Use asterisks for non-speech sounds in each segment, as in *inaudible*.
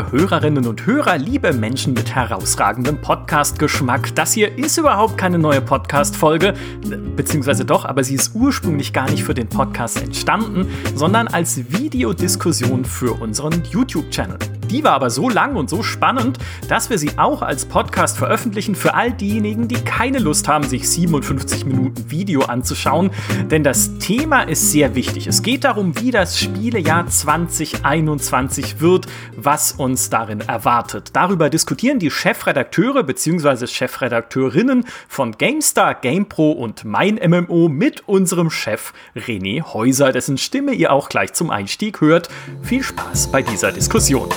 liebe Hörerinnen und Hörer, liebe Menschen mit herausragendem Podcast-Geschmack. Das hier ist überhaupt keine neue Podcast-Folge, beziehungsweise doch, aber sie ist ursprünglich gar nicht für den Podcast entstanden, sondern als Videodiskussion für unseren YouTube-Channel. Die war aber so lang und so spannend, dass wir sie auch als Podcast veröffentlichen für all diejenigen, die keine Lust haben, sich 57 Minuten Video anzuschauen. Denn das Thema ist sehr wichtig. Es geht darum, wie das Spielejahr 2021 wird, was uns darin erwartet. Darüber diskutieren die Chefredakteure bzw. Chefredakteurinnen von GameStar, GamePro und Mein MMO mit unserem Chef René Häuser, dessen Stimme ihr auch gleich zum Einstieg hört. Viel Spaß bei dieser Diskussion.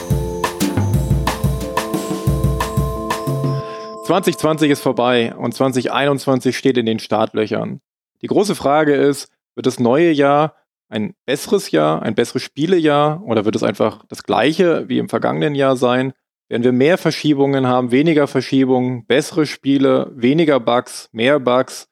2020 ist vorbei und 2021 steht in den Startlöchern. Die große Frage ist, wird das neue Jahr ein besseres Jahr, ein besseres Spielejahr oder wird es einfach das gleiche wie im vergangenen Jahr sein? Werden wir mehr Verschiebungen haben, weniger Verschiebungen, bessere Spiele, weniger Bugs, mehr Bugs?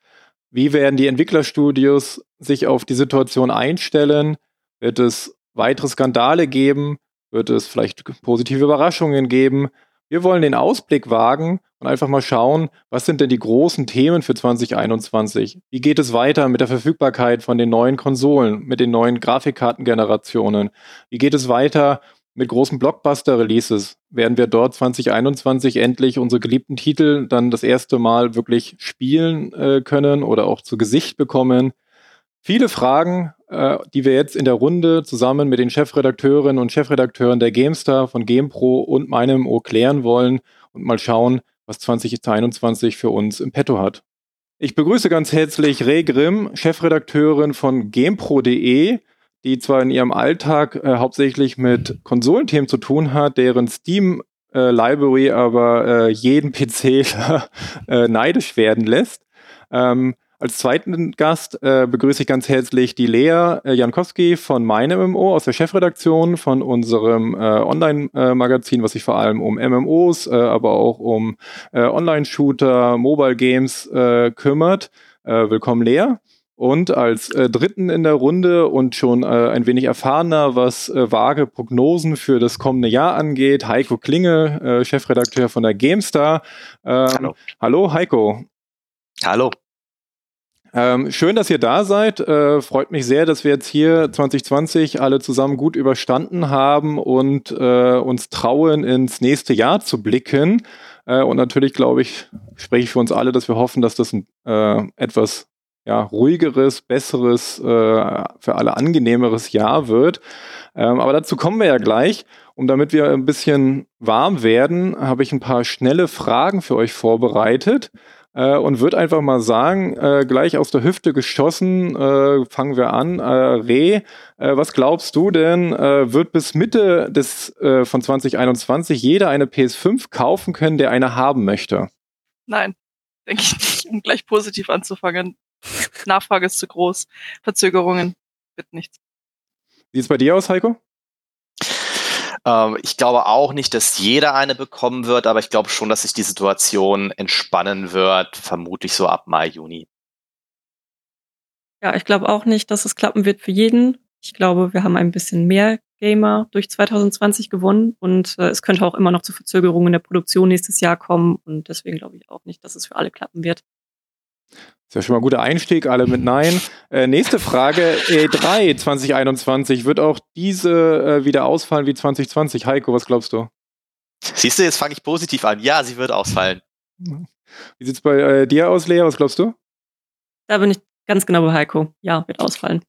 Wie werden die Entwicklerstudios sich auf die Situation einstellen? Wird es weitere Skandale geben? Wird es vielleicht positive Überraschungen geben? Wir wollen den Ausblick wagen und einfach mal schauen, was sind denn die großen Themen für 2021? Wie geht es weiter mit der Verfügbarkeit von den neuen Konsolen, mit den neuen Grafikkartengenerationen? Wie geht es weiter mit großen Blockbuster-Releases? Werden wir dort 2021 endlich unsere geliebten Titel dann das erste Mal wirklich spielen äh, können oder auch zu Gesicht bekommen? Viele Fragen, äh, die wir jetzt in der Runde zusammen mit den Chefredakteurinnen und Chefredakteuren der GameStar von GamePro und meinem O klären wollen und mal schauen, was 2021 für uns im Petto hat. Ich begrüße ganz herzlich Ray Grimm, Chefredakteurin von GamePro.de, die zwar in ihrem Alltag äh, hauptsächlich mit Konsolenthemen zu tun hat, deren Steam äh, Library aber äh, jeden PC *laughs* äh, neidisch werden lässt. Ähm, als zweiten Gast äh, begrüße ich ganz herzlich die Lea äh, Jankowski von MeinMMO aus der Chefredaktion von unserem äh, Online-Magazin, was sich vor allem um MMOs, äh, aber auch um äh, Online-Shooter, Mobile Games äh, kümmert. Äh, willkommen, Lea. Und als äh, dritten in der Runde und schon äh, ein wenig erfahrener, was äh, vage Prognosen für das kommende Jahr angeht, Heiko Klinge, äh, Chefredakteur von der GameStar. Ähm, hallo. Hallo, Heiko. Hallo. Ähm, schön, dass ihr da seid. Äh, freut mich sehr, dass wir jetzt hier 2020 alle zusammen gut überstanden haben und äh, uns trauen, ins nächste Jahr zu blicken. Äh, und natürlich, glaube ich, spreche ich für uns alle, dass wir hoffen, dass das ein äh, etwas ja, ruhigeres, besseres, äh, für alle angenehmeres Jahr wird. Ähm, aber dazu kommen wir ja gleich. Und damit wir ein bisschen warm werden, habe ich ein paar schnelle Fragen für euch vorbereitet äh, und würde einfach mal sagen, äh, gleich aus der Hüfte geschossen, äh, fangen wir an. Äh, Reh, äh, was glaubst du denn, äh, wird bis Mitte des, äh, von 2021 jeder eine PS5 kaufen können, der eine haben möchte? Nein, *laughs* denke ich nicht, um gleich positiv anzufangen. Nachfrage ist zu groß. Verzögerungen wird nichts. Wie sieht es bei dir aus, Heiko? Ähm, ich glaube auch nicht, dass jeder eine bekommen wird, aber ich glaube schon, dass sich die Situation entspannen wird, vermutlich so ab Mai, Juni. Ja, ich glaube auch nicht, dass es klappen wird für jeden. Ich glaube, wir haben ein bisschen mehr Gamer durch 2020 gewonnen und äh, es könnte auch immer noch zu Verzögerungen der Produktion nächstes Jahr kommen und deswegen glaube ich auch nicht, dass es für alle klappen wird. Ist ja schon mal ein guter Einstieg, alle mit Nein. *laughs* Äh, nächste Frage, E3 2021, wird auch diese äh, wieder ausfallen wie 2020? Heiko, was glaubst du? Siehst du, jetzt fange ich positiv an. Ja, sie wird ausfallen. Wie sieht es bei äh, dir aus, Lea? Was glaubst du? Da bin ich ganz genau bei Heiko. Ja, wird ausfallen.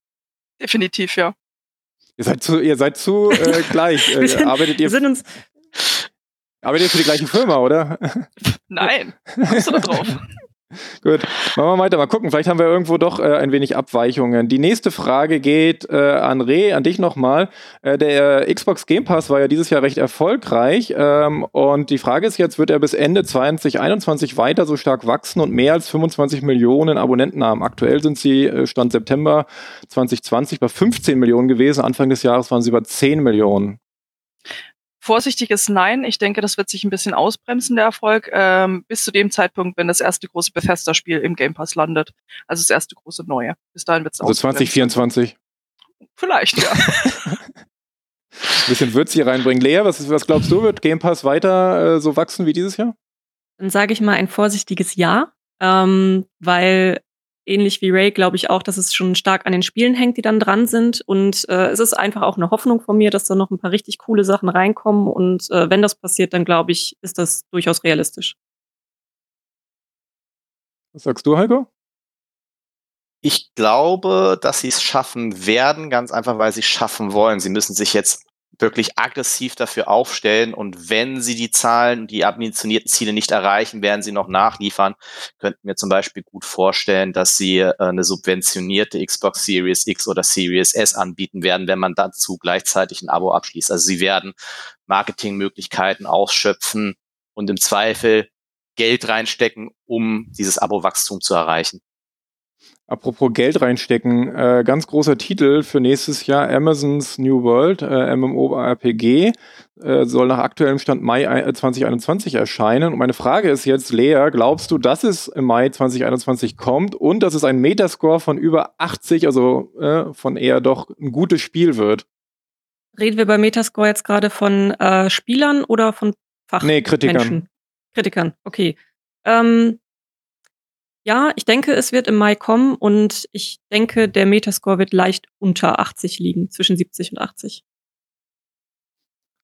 Definitiv, ja. Ihr seid zu, ihr seid zu äh, *laughs* gleich. Äh, sind, arbeitet ihr, wir sind uns arbeitet ihr für die gleiche Firma, oder? Nein, kommst du da drauf? *laughs* *laughs* Gut, machen wir weiter. Mal gucken, vielleicht haben wir irgendwo doch äh, ein wenig Abweichungen. Die nächste Frage geht äh, an Re, an dich nochmal. Äh, der Xbox Game Pass war ja dieses Jahr recht erfolgreich. Ähm, und die Frage ist jetzt, wird er bis Ende 2021 weiter so stark wachsen und mehr als 25 Millionen Abonnenten haben? Aktuell sind sie, äh, Stand September 2020, bei 15 Millionen gewesen. Anfang des Jahres waren sie über 10 Millionen. Vorsichtiges Nein. Ich denke, das wird sich ein bisschen ausbremsen, der Erfolg, ähm, bis zu dem Zeitpunkt, wenn das erste große Bethesda-Spiel im Game Pass landet. Also das erste große Neue. Bis dahin wird es Also 2024. Vielleicht, ja. ein *laughs* bisschen Würze hier reinbringen. Lea, was, was glaubst du, wird Game Pass weiter äh, so wachsen wie dieses Jahr? Dann sage ich mal ein vorsichtiges Ja, ähm, weil ähnlich wie Ray glaube ich auch, dass es schon stark an den Spielen hängt, die dann dran sind. Und äh, es ist einfach auch eine Hoffnung von mir, dass da noch ein paar richtig coole Sachen reinkommen. Und äh, wenn das passiert, dann glaube ich, ist das durchaus realistisch. Was sagst du, Heiko? Ich glaube, dass sie es schaffen werden, ganz einfach, weil sie es schaffen wollen. Sie müssen sich jetzt wirklich aggressiv dafür aufstellen und wenn sie die Zahlen, die ambitionierten Ziele nicht erreichen, werden sie noch nachliefern. Könnten wir zum Beispiel gut vorstellen, dass sie äh, eine subventionierte Xbox Series X oder Series S anbieten werden, wenn man dazu gleichzeitig ein Abo abschließt. Also sie werden Marketingmöglichkeiten ausschöpfen und im Zweifel Geld reinstecken, um dieses Abo-Wachstum zu erreichen. Apropos Geld reinstecken, äh, ganz großer Titel für nächstes Jahr Amazons New World, äh, MMORPG, äh, soll nach aktuellem Stand Mai 2021 erscheinen. Und meine Frage ist jetzt, Lea, glaubst du, dass es im Mai 2021 kommt und dass es ein Metascore von über 80, also äh, von eher doch ein gutes Spiel wird? Reden wir bei Metascore jetzt gerade von äh, Spielern oder von Fachmenschen? Nee, Kritikern. Kritikern, okay. Ähm, ja, ich denke, es wird im Mai kommen und ich denke, der Metascore wird leicht unter 80 liegen, zwischen 70 und 80.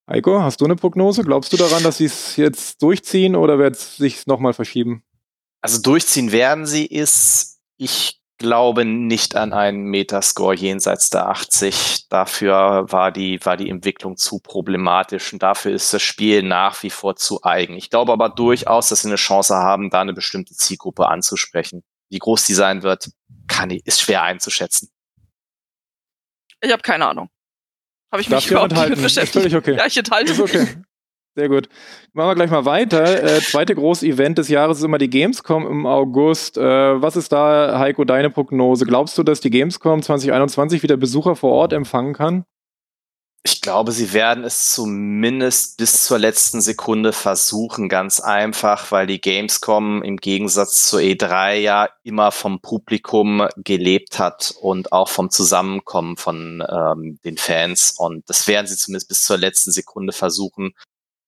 Heiko, hast du eine Prognose? Glaubst du daran, dass sie es jetzt durchziehen oder wird es sich nochmal verschieben? Also durchziehen werden sie es. Ich glaube nicht an einen Metascore jenseits der 80. Dafür war die, war die Entwicklung zu problematisch und dafür ist das Spiel nach wie vor zu eigen. Ich glaube aber durchaus, dass sie eine Chance haben, da eine bestimmte Zielgruppe anzusprechen. Wie groß die sein wird, kann, ist schwer einzuschätzen. Ich habe keine Ahnung. Habe ich Darf mich überhaupt nicht mit beschäftigt. Ist völlig okay. Ja, ich enthalte Ist okay. Sehr gut. Machen wir gleich mal weiter. Äh, zweite große Event des Jahres ist immer die Gamescom im August. Äh, was ist da, Heiko, deine Prognose? Glaubst du, dass die Gamescom 2021 wieder Besucher vor Ort empfangen kann? Ich glaube, sie werden es zumindest bis zur letzten Sekunde versuchen, ganz einfach, weil die Gamescom im Gegensatz zur E3 ja immer vom Publikum gelebt hat und auch vom Zusammenkommen von ähm, den Fans. Und das werden sie zumindest bis zur letzten Sekunde versuchen.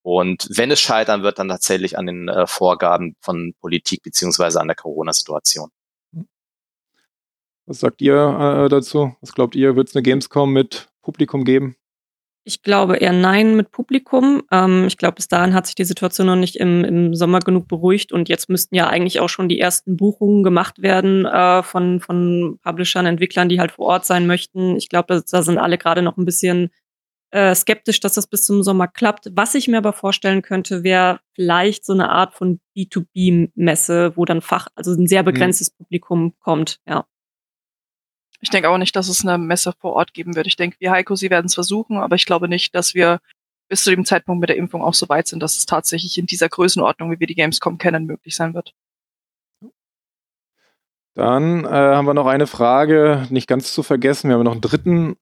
Und wenn es scheitern wird, dann tatsächlich an den äh, Vorgaben von Politik beziehungsweise an der Corona-Situation. Was sagt ihr äh, dazu? Was glaubt ihr? Wird es eine Gamescom mit Publikum geben? Ich glaube eher nein mit Publikum. Ähm, ich glaube, bis dahin hat sich die Situation noch nicht im, im, Sommer genug beruhigt und jetzt müssten ja eigentlich auch schon die ersten Buchungen gemacht werden äh, von, von Publishern, Entwicklern, die halt vor Ort sein möchten. Ich glaube, da, da sind alle gerade noch ein bisschen äh, skeptisch, dass das bis zum Sommer klappt. Was ich mir aber vorstellen könnte, wäre vielleicht so eine Art von B2B-Messe, wo dann Fach, also ein sehr mhm. begrenztes mhm. Publikum kommt, ja. Ich denke auch nicht, dass es eine Messe vor Ort geben wird. Ich denke, wie Heiko, sie werden es versuchen, aber ich glaube nicht, dass wir bis zu dem Zeitpunkt mit der Impfung auch so weit sind, dass es tatsächlich in dieser Größenordnung, wie wir die Gamescom kennen, möglich sein wird. Dann äh, haben wir noch eine Frage, nicht ganz zu vergessen. Wir haben noch einen dritten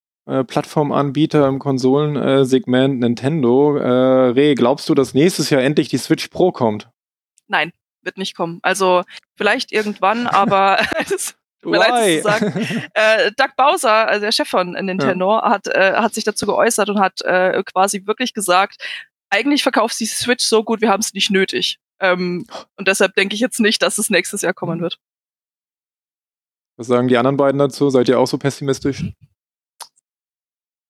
Plattformanbieter im Konsolensegment, Nintendo. Äh, Re, glaubst du, dass nächstes Jahr endlich die Switch Pro kommt? Nein, wird nicht kommen. Also vielleicht irgendwann, *laughs* aber *laughs* Tut mir leid, zu sagen. *laughs* Äh, Doug Bowser, also der Chef von Nintendo, ja. hat, äh, hat sich dazu geäußert und hat äh, quasi wirklich gesagt, eigentlich verkauft die Switch so gut, wir haben es nicht nötig. Ähm, und deshalb denke ich jetzt nicht, dass es nächstes Jahr kommen wird. Was sagen die anderen beiden dazu? Seid ihr auch so pessimistisch?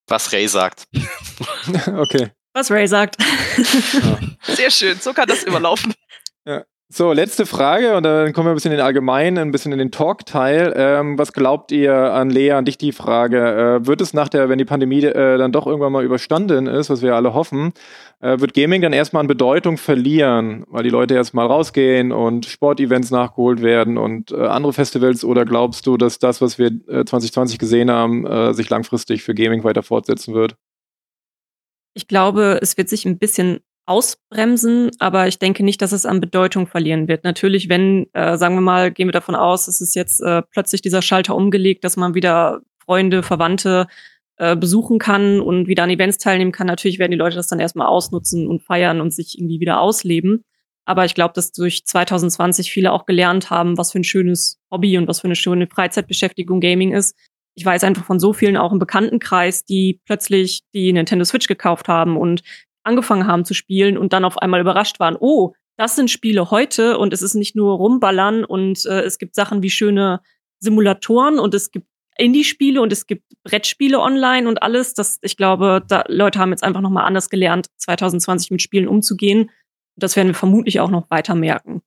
Was Ray sagt. *laughs* okay. Was Ray sagt. Ja. *laughs* Sehr schön, so kann das überlaufen. Ja. So, letzte Frage und dann kommen wir ein bisschen in den Allgemeinen, ein bisschen in den Talk-Teil. Ähm, was glaubt ihr an Lea, an dich die Frage? Äh, wird es nach der, wenn die Pandemie äh, dann doch irgendwann mal überstanden ist, was wir alle hoffen, äh, wird Gaming dann erstmal an Bedeutung verlieren, weil die Leute erstmal rausgehen und Sportevents nachgeholt werden und äh, andere Festivals? Oder glaubst du, dass das, was wir 2020 äh, gesehen haben, äh, sich langfristig für Gaming weiter fortsetzen wird? Ich glaube, es wird sich ein bisschen ausbremsen, aber ich denke nicht, dass es an Bedeutung verlieren wird. Natürlich, wenn, äh, sagen wir mal, gehen wir davon aus, es ist jetzt äh, plötzlich dieser Schalter umgelegt, dass man wieder Freunde, Verwandte äh, besuchen kann und wieder an Events teilnehmen kann. Natürlich werden die Leute das dann erstmal ausnutzen und feiern und sich irgendwie wieder ausleben. Aber ich glaube, dass durch 2020 viele auch gelernt haben, was für ein schönes Hobby und was für eine schöne Freizeitbeschäftigung Gaming ist. ich weiß einfach von so vielen auch im Bekanntenkreis, die plötzlich die Nintendo Switch gekauft haben und angefangen haben zu spielen und dann auf einmal überrascht waren, oh, das sind Spiele heute und es ist nicht nur rumballern und äh, es gibt Sachen wie schöne Simulatoren und es gibt Indie-Spiele und es gibt Brettspiele online und alles. Das, ich glaube, da Leute haben jetzt einfach nochmal anders gelernt, 2020 mit Spielen umzugehen. Das werden wir vermutlich auch noch weiter merken.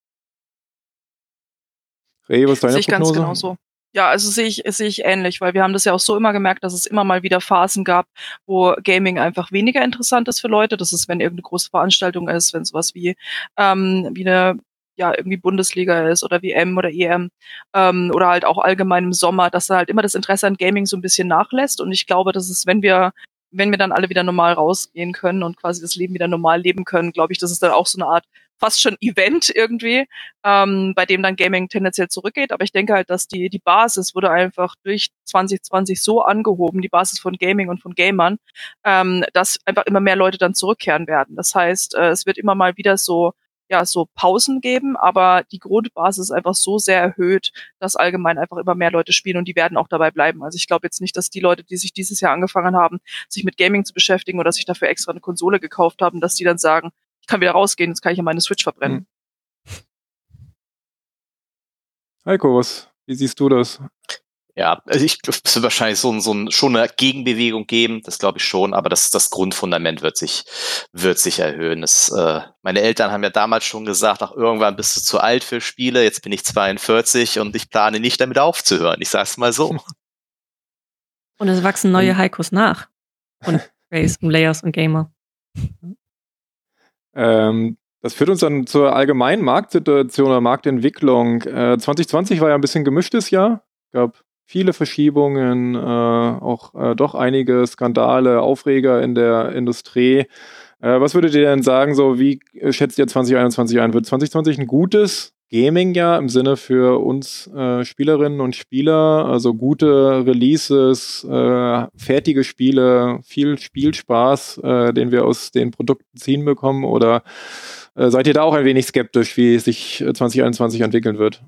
Ray, was ist deine Sehe ich ganz Prognose? genauso. Ja, also sehe ich, sehe ich ähnlich, weil wir haben das ja auch so immer gemerkt, dass es immer mal wieder Phasen gab, wo Gaming einfach weniger interessant ist für Leute. Das ist, wenn irgendeine große Veranstaltung ist, wenn sowas wie, ähm, wie eine ja, irgendwie Bundesliga ist oder WM oder EM ähm, oder halt auch allgemein im Sommer, dass da halt immer das Interesse an Gaming so ein bisschen nachlässt. Und ich glaube, dass es, wenn wir wenn wir dann alle wieder normal rausgehen können und quasi das Leben wieder normal leben können, glaube ich, das ist dann auch so eine Art fast schon Event irgendwie, ähm, bei dem dann Gaming tendenziell zurückgeht. Aber ich denke halt, dass die, die Basis wurde einfach durch 2020 so angehoben, die Basis von Gaming und von Gamern, ähm, dass einfach immer mehr Leute dann zurückkehren werden. Das heißt, äh, es wird immer mal wieder so ja, so Pausen geben, aber die Grundbasis ist einfach so sehr erhöht, dass allgemein einfach immer mehr Leute spielen und die werden auch dabei bleiben. Also ich glaube jetzt nicht, dass die Leute, die sich dieses Jahr angefangen haben, sich mit Gaming zu beschäftigen oder sich dafür extra eine Konsole gekauft haben, dass die dann sagen, ich kann wieder rausgehen, jetzt kann ich ja meine Switch verbrennen. Heiko, was, wie siehst du das? Ja, also ich, es wird wahrscheinlich so, so ein, schon eine Gegenbewegung geben, das glaube ich schon, aber das, das Grundfundament wird sich, wird sich erhöhen. Das, äh, meine Eltern haben ja damals schon gesagt, ach, irgendwann bist du zu alt für Spiele, jetzt bin ich 42 und ich plane nicht damit aufzuhören. Ich sag's mal so. Und es wachsen neue Heikos nach. Und *laughs* Rays und Layers und Gamer. Ähm, das führt uns dann zur allgemeinen Marktsituation oder Marktentwicklung. Äh, 2020 war ja ein bisschen gemischtes Jahr. gab viele Verschiebungen, äh, auch äh, doch einige Skandale, Aufreger in der Industrie. Äh, was würdet ihr denn sagen, so wie schätzt ihr 2021 ein? Wird 2020 ein gutes Gaming-Jahr im Sinne für uns äh, Spielerinnen und Spieler? Also gute Releases, äh, fertige Spiele, viel Spielspaß, äh, den wir aus den Produkten ziehen bekommen? Oder äh, seid ihr da auch ein wenig skeptisch, wie sich 2021 entwickeln wird?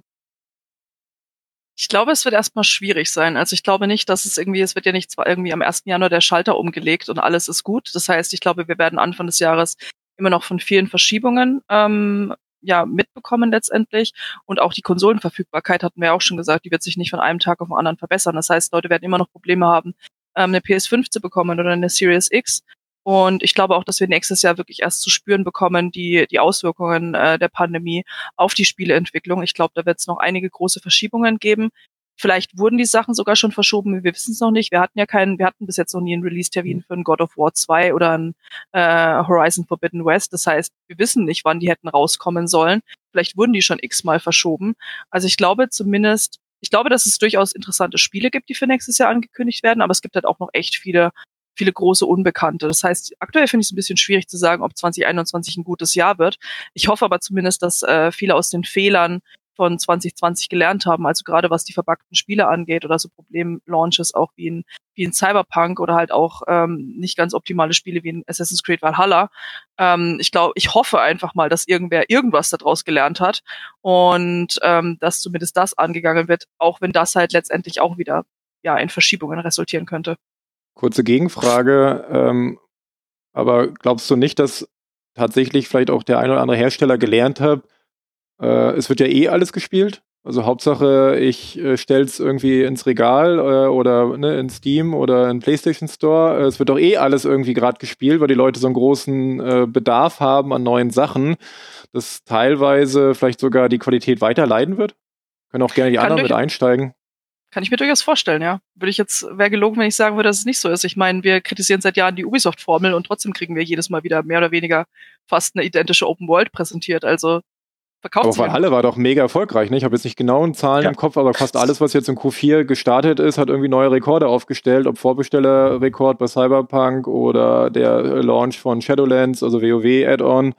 Ich glaube, es wird erstmal schwierig sein. Also ich glaube nicht, dass es irgendwie, es wird ja nicht zwar irgendwie am 1. Januar der Schalter umgelegt und alles ist gut. Das heißt, ich glaube, wir werden Anfang des Jahres immer noch von vielen Verschiebungen ähm, ja mitbekommen letztendlich. Und auch die Konsolenverfügbarkeit hatten wir auch schon gesagt, die wird sich nicht von einem Tag auf den anderen verbessern. Das heißt, Leute werden immer noch Probleme haben, ähm, eine PS5 zu bekommen oder eine Series X. Und ich glaube auch, dass wir nächstes Jahr wirklich erst zu spüren bekommen, die, die Auswirkungen äh, der Pandemie auf die Spieleentwicklung. Ich glaube, da wird es noch einige große Verschiebungen geben. Vielleicht wurden die Sachen sogar schon verschoben, wir wissen es noch nicht. Wir hatten ja keinen, wir hatten bis jetzt noch nie einen Release-Termin für ein God of War 2 oder ein äh, Horizon Forbidden West. Das heißt, wir wissen nicht, wann die hätten rauskommen sollen. Vielleicht wurden die schon x-mal verschoben. Also ich glaube zumindest, ich glaube, dass es durchaus interessante Spiele gibt, die für nächstes Jahr angekündigt werden, aber es gibt halt auch noch echt viele viele große Unbekannte. Das heißt, aktuell finde ich es ein bisschen schwierig zu sagen, ob 2021 ein gutes Jahr wird. Ich hoffe aber zumindest, dass äh, viele aus den Fehlern von 2020 gelernt haben, also gerade was die verpackten Spiele angeht oder so Problemlaunches auch wie in, wie in Cyberpunk oder halt auch ähm, nicht ganz optimale Spiele wie in Assassin's Creed Valhalla. Ähm, ich glaube, ich hoffe einfach mal, dass irgendwer irgendwas daraus gelernt hat und ähm, dass zumindest das angegangen wird, auch wenn das halt letztendlich auch wieder ja in Verschiebungen resultieren könnte. Kurze Gegenfrage. Ähm, aber glaubst du nicht, dass tatsächlich vielleicht auch der ein oder andere Hersteller gelernt hat, äh, es wird ja eh alles gespielt? Also Hauptsache, ich äh, stelle es irgendwie ins Regal äh, oder ne, in Steam oder in PlayStation Store. Äh, es wird doch eh alles irgendwie gerade gespielt, weil die Leute so einen großen äh, Bedarf haben an neuen Sachen, dass teilweise vielleicht sogar die Qualität weiter leiden wird. Können auch gerne die Kann anderen mit einsteigen. Kann ich mir durchaus vorstellen, ja. Würde ich jetzt, wäre gelogen, wenn ich sagen würde, dass es nicht so ist. Ich meine, wir kritisieren seit Jahren die Ubisoft-Formel und trotzdem kriegen wir jedes Mal wieder mehr oder weniger fast eine identische Open World präsentiert. Also verkauft Aber sich ja. Valhalla war doch mega erfolgreich. Ne? Ich habe jetzt nicht genauen Zahlen Ja. im Kopf, aber fast alles, was jetzt im Q4 gestartet ist, hat irgendwie neue Rekorde aufgestellt. Ob Vorbestellerrekord bei Cyberpunk oder der äh, Launch von Shadowlands, also WoW-Add-on.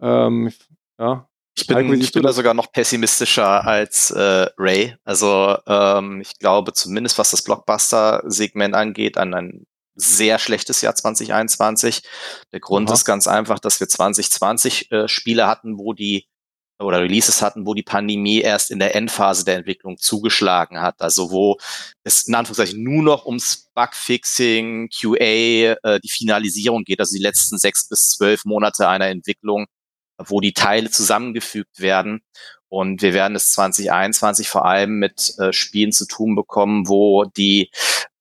Ähm, ja, Ich bin, ich bin da sogar noch pessimistischer als äh, Ray. Also ähm, ich glaube zumindest, was das Blockbuster-Segment angeht, an ein sehr schlechtes Jahr 2021. Der Grund Aha. ist ganz einfach, dass wir 2020 äh, Spiele hatten, wo die oder Releases hatten, wo die Pandemie erst in der Endphase der Entwicklung zugeschlagen hat. Also wo es in Anführungszeichen nur noch ums Bugfixing, QA, äh, die Finalisierung geht, also die letzten sechs bis zwölf Monate einer Entwicklung, wo die Teile zusammengefügt werden. Und wir werden es 2021 vor allem mit äh, Spielen zu tun bekommen, wo die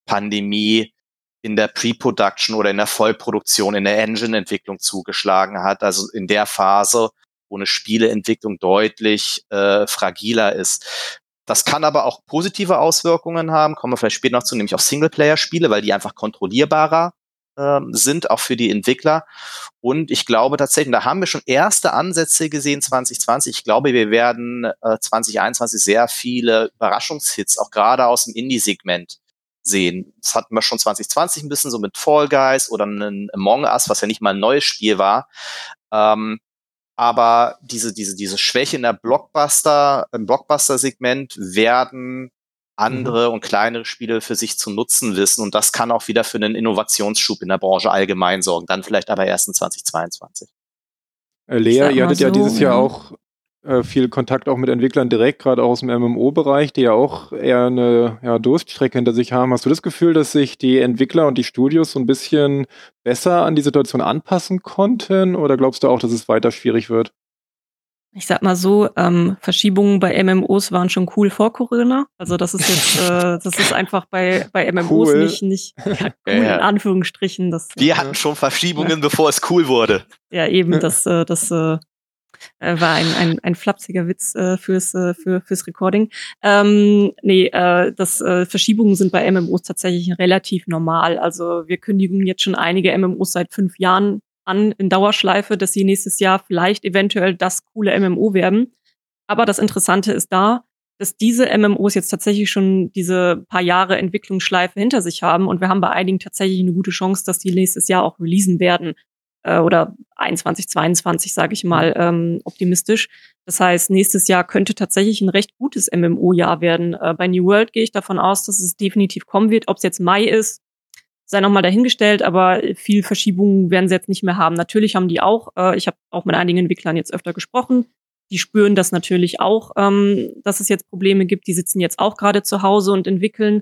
Pandemie in der Pre-Production oder in der Vollproduktion, in der Engine-Entwicklung zugeschlagen hat. Also in der Phase, wo eine Spieleentwicklung deutlich äh, fragiler ist. Das kann aber auch positive Auswirkungen haben, kommen wir vielleicht später noch zu, nämlich auf Singleplayer-Spiele, weil die einfach kontrollierbarer ähm, sind, auch für die Entwickler. Und ich glaube tatsächlich, da haben wir schon erste Ansätze gesehen 2020. Ich glaube, wir werden äh, 2021 sehr viele Überraschungshits, auch gerade aus dem Indie-Segment sehen. Das hatten wir schon 2020 ein bisschen so mit Fall Guys oder ein Among Us, was ja nicht mal ein neues Spiel war. Ähm, aber diese, diese, diese Schwäche in der Blockbuster, im Blockbuster-Segment werden andere mhm. und kleinere Spiele für sich zu nutzen wissen. Und das kann auch wieder für einen Innovationsschub in der Branche allgemein sorgen. Dann vielleicht aber erst in 2022. Äh, Lea, ihr hattet so, ja dieses Jahr auch äh, viel Kontakt auch mit Entwicklern direkt, gerade auch aus dem MMO-Bereich, die ja auch eher eine ja, Durststrecke hinter sich haben. Hast du das Gefühl, dass sich die Entwickler und die Studios so ein bisschen besser an die Situation anpassen konnten? Oder glaubst du auch, dass es weiter schwierig wird? Ich sag mal so, ähm, Verschiebungen bei MMOs waren schon cool vor Corona. Also das ist jetzt, *laughs* äh, das ist einfach bei, bei MMOs cool. nicht, nicht ja, cool ja, *laughs* ja. in Anführungsstrichen. Das, Wir hatten schon Verschiebungen, bevor es cool wurde. Ja, eben, das, äh, das äh, äh, war ein, ein, ein flapsiger Witz äh, fürs, äh, für, fürs Recording. Ähm, nee, äh, das äh, Verschiebungen sind bei MMOs tatsächlich relativ normal. Also wir kündigen jetzt schon einige MMOs seit fünf Jahren an in Dauerschleife, dass sie nächstes Jahr vielleicht eventuell das coole MMO werden. Aber das Interessante ist da, dass diese MMOs jetzt tatsächlich schon diese paar Jahre Entwicklungsschleife hinter sich haben und wir haben bei einigen tatsächlich eine gute Chance, dass die nächstes Jahr auch releasen werden äh, oder 21, 22, sage ich mal, ähm, optimistisch. Das heißt, nächstes Jahr könnte tatsächlich ein recht gutes MMO-Jahr werden. Äh, bei New World gehe ich davon aus, dass es definitiv kommen wird. Ob es jetzt Mai ist, sei nochmal dahingestellt, aber viel Verschiebungen werden sie jetzt nicht mehr haben. Natürlich haben die auch, äh, ich habe auch mit einigen Entwicklern jetzt öfter gesprochen, die spüren das natürlich auch, ähm, dass es jetzt Probleme gibt. Die sitzen jetzt auch gerade zu Hause und entwickeln.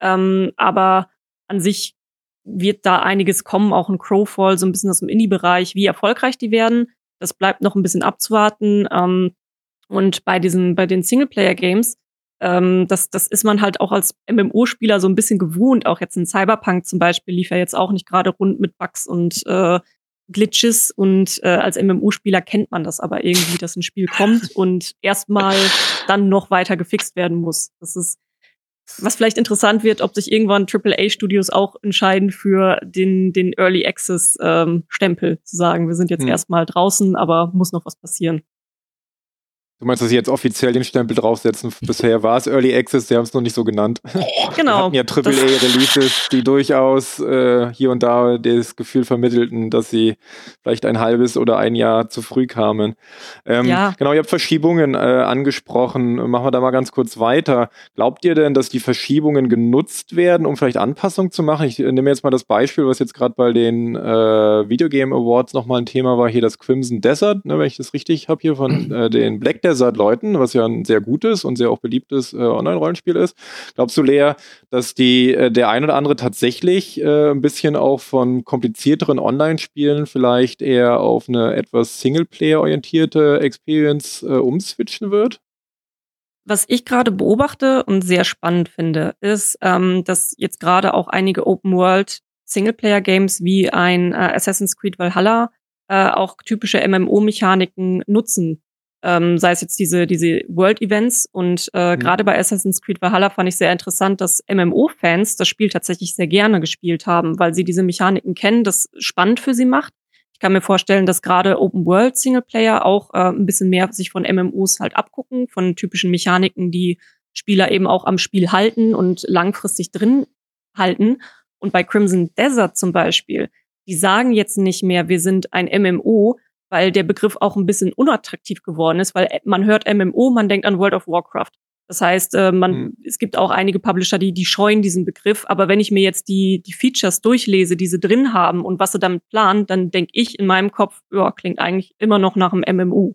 Ähm, aber an sich wird da einiges kommen, auch ein Crowfall, so ein bisschen aus dem Indie-Bereich. Wie erfolgreich die werden, das bleibt noch ein bisschen abzuwarten. Ähm, und bei diesen, bei den Singleplayer-Games, ähm, das, das ist man halt auch als MMO-Spieler so ein bisschen gewohnt. Auch jetzt in Cyberpunk zum Beispiel lief er jetzt auch nicht gerade rund mit Bugs und äh, Glitches und äh, als MMO-Spieler kennt man das aber irgendwie, dass ein Spiel kommt und erstmal dann noch weiter gefixt werden muss. Das ist was vielleicht interessant wird, ob sich irgendwann AAA-Studios auch entscheiden für den, den Early Access ähm, Stempel zu sagen, wir sind jetzt hm. erstmal draußen, aber muss noch was passieren. Du meinst, dass sie jetzt offiziell den Stempel draufsetzen? *laughs* Bisher war es Early Access, sie haben es noch nicht so genannt. Genau. Wir hatten ja AAA-Releases, die durchaus äh, hier und da das Gefühl vermittelten, dass sie vielleicht ein halbes oder ein Jahr zu früh kamen. Ähm, ja. Genau, ihr habt Verschiebungen äh, angesprochen. Machen wir da mal ganz kurz weiter. Glaubt ihr denn, dass die Verschiebungen genutzt werden, um vielleicht Anpassungen zu machen? Ich äh, nehme jetzt mal das Beispiel, was jetzt gerade bei den äh, Videogame Awards nochmal ein Thema war, hier das Crimson Desert, ne, wenn ich das richtig habe, hier von *clears throat* äh, den Black Desert seit Leuten, was ja ein sehr gutes und sehr auch beliebtes äh, Online-Rollenspiel ist. Glaubst du, Lea, dass die, äh, der ein oder andere tatsächlich äh, ein bisschen auch von komplizierteren Online-Spielen vielleicht eher auf eine etwas Singleplayer-orientierte Experience äh, umswitchen wird? Was ich gerade beobachte und sehr spannend finde, ist, ähm, dass jetzt gerade auch einige Open World Singleplayer Games wie ein äh, Assassin's Creed Valhalla äh, auch typische MMO-Mechaniken nutzen ähm, sei es jetzt diese, diese World-Events. Und äh, mhm. gerade bei Assassin's Creed Valhalla fand ich sehr interessant, dass MMO-Fans das Spiel tatsächlich sehr gerne gespielt haben, weil sie diese Mechaniken kennen, das spannend für sie macht. Ich kann mir vorstellen, dass gerade Open World Singleplayer auch äh, ein bisschen mehr sich von MMOs halt abgucken, von typischen Mechaniken, die Spieler eben auch am Spiel halten und langfristig drin halten. Und bei Crimson Desert zum Beispiel, die sagen jetzt nicht mehr, wir sind ein MMO, weil der Begriff auch ein bisschen unattraktiv geworden ist, weil man hört MMO, man denkt an World of Warcraft. Das heißt, äh, man, mhm. es gibt auch einige Publisher, die, die scheuen diesen Begriff. Aber wenn ich mir jetzt die, die Features durchlese, die sie drin haben und was sie damit planen, dann denke ich in meinem Kopf, ja, klingt eigentlich immer noch nach einem MMO.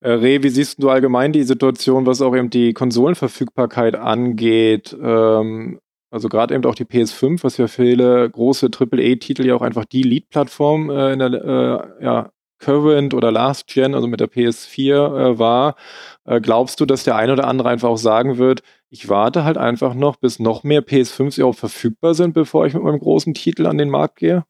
Äh, Re, wie siehst du allgemein die Situation, was auch eben die Konsolenverfügbarkeit angeht? Ähm, also gerade eben auch die PS5, was ja viele große AAA-Titel ja auch einfach die Lead-Plattform äh, in der äh, ja, Current oder Last Gen, also mit der PS4 äh, war. Äh, glaubst du, dass der eine oder andere einfach auch sagen wird, ich warte halt einfach noch, bis noch mehr PS5s überhaupt verfügbar sind, bevor ich mit meinem großen Titel an den Markt gehe?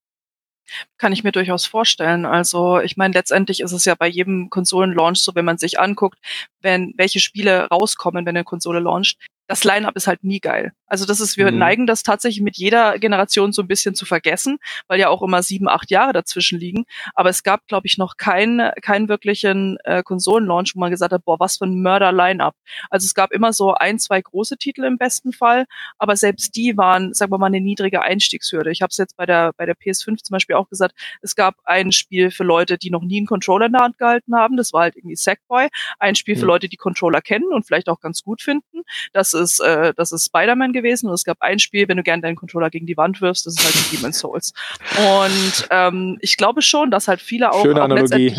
Kann ich mir durchaus vorstellen. Also ich meine, letztendlich ist es ja bei jedem Konsolenlaunch so, wenn man sich anguckt, wenn welche Spiele rauskommen, wenn eine Konsole launcht, das Line-up ist halt nie geil. Also das ist, wir mhm. neigen das tatsächlich mit jeder Generation so ein bisschen zu vergessen, weil ja auch immer sieben, acht Jahre dazwischen liegen. Aber es gab, glaube ich, noch keinen, keinen wirklichen äh, Konsolenlaunch, wo man gesagt hat, boah, was für ein Mörder-Line-up. Also es gab immer so ein, zwei große Titel im besten Fall, aber selbst die waren, sagen wir mal, eine niedrige Einstiegshürde. Ich habe es jetzt bei der, bei der PS5 zum Beispiel auch gesagt, es gab ein Spiel für Leute, die noch nie einen Controller in der Hand gehalten haben. Das war halt irgendwie Sackboy. Ein Spiel mhm. für Leute, die Controller kennen und vielleicht auch ganz gut finden. Das ist, äh, das ist Spider-Man gewesen und es gab ein Spiel, wenn du gerne deinen Controller gegen die Wand wirfst, das ist halt Demon's Souls. Und ähm, ich glaube schon, dass halt viele auch, Schöne auch Analogie.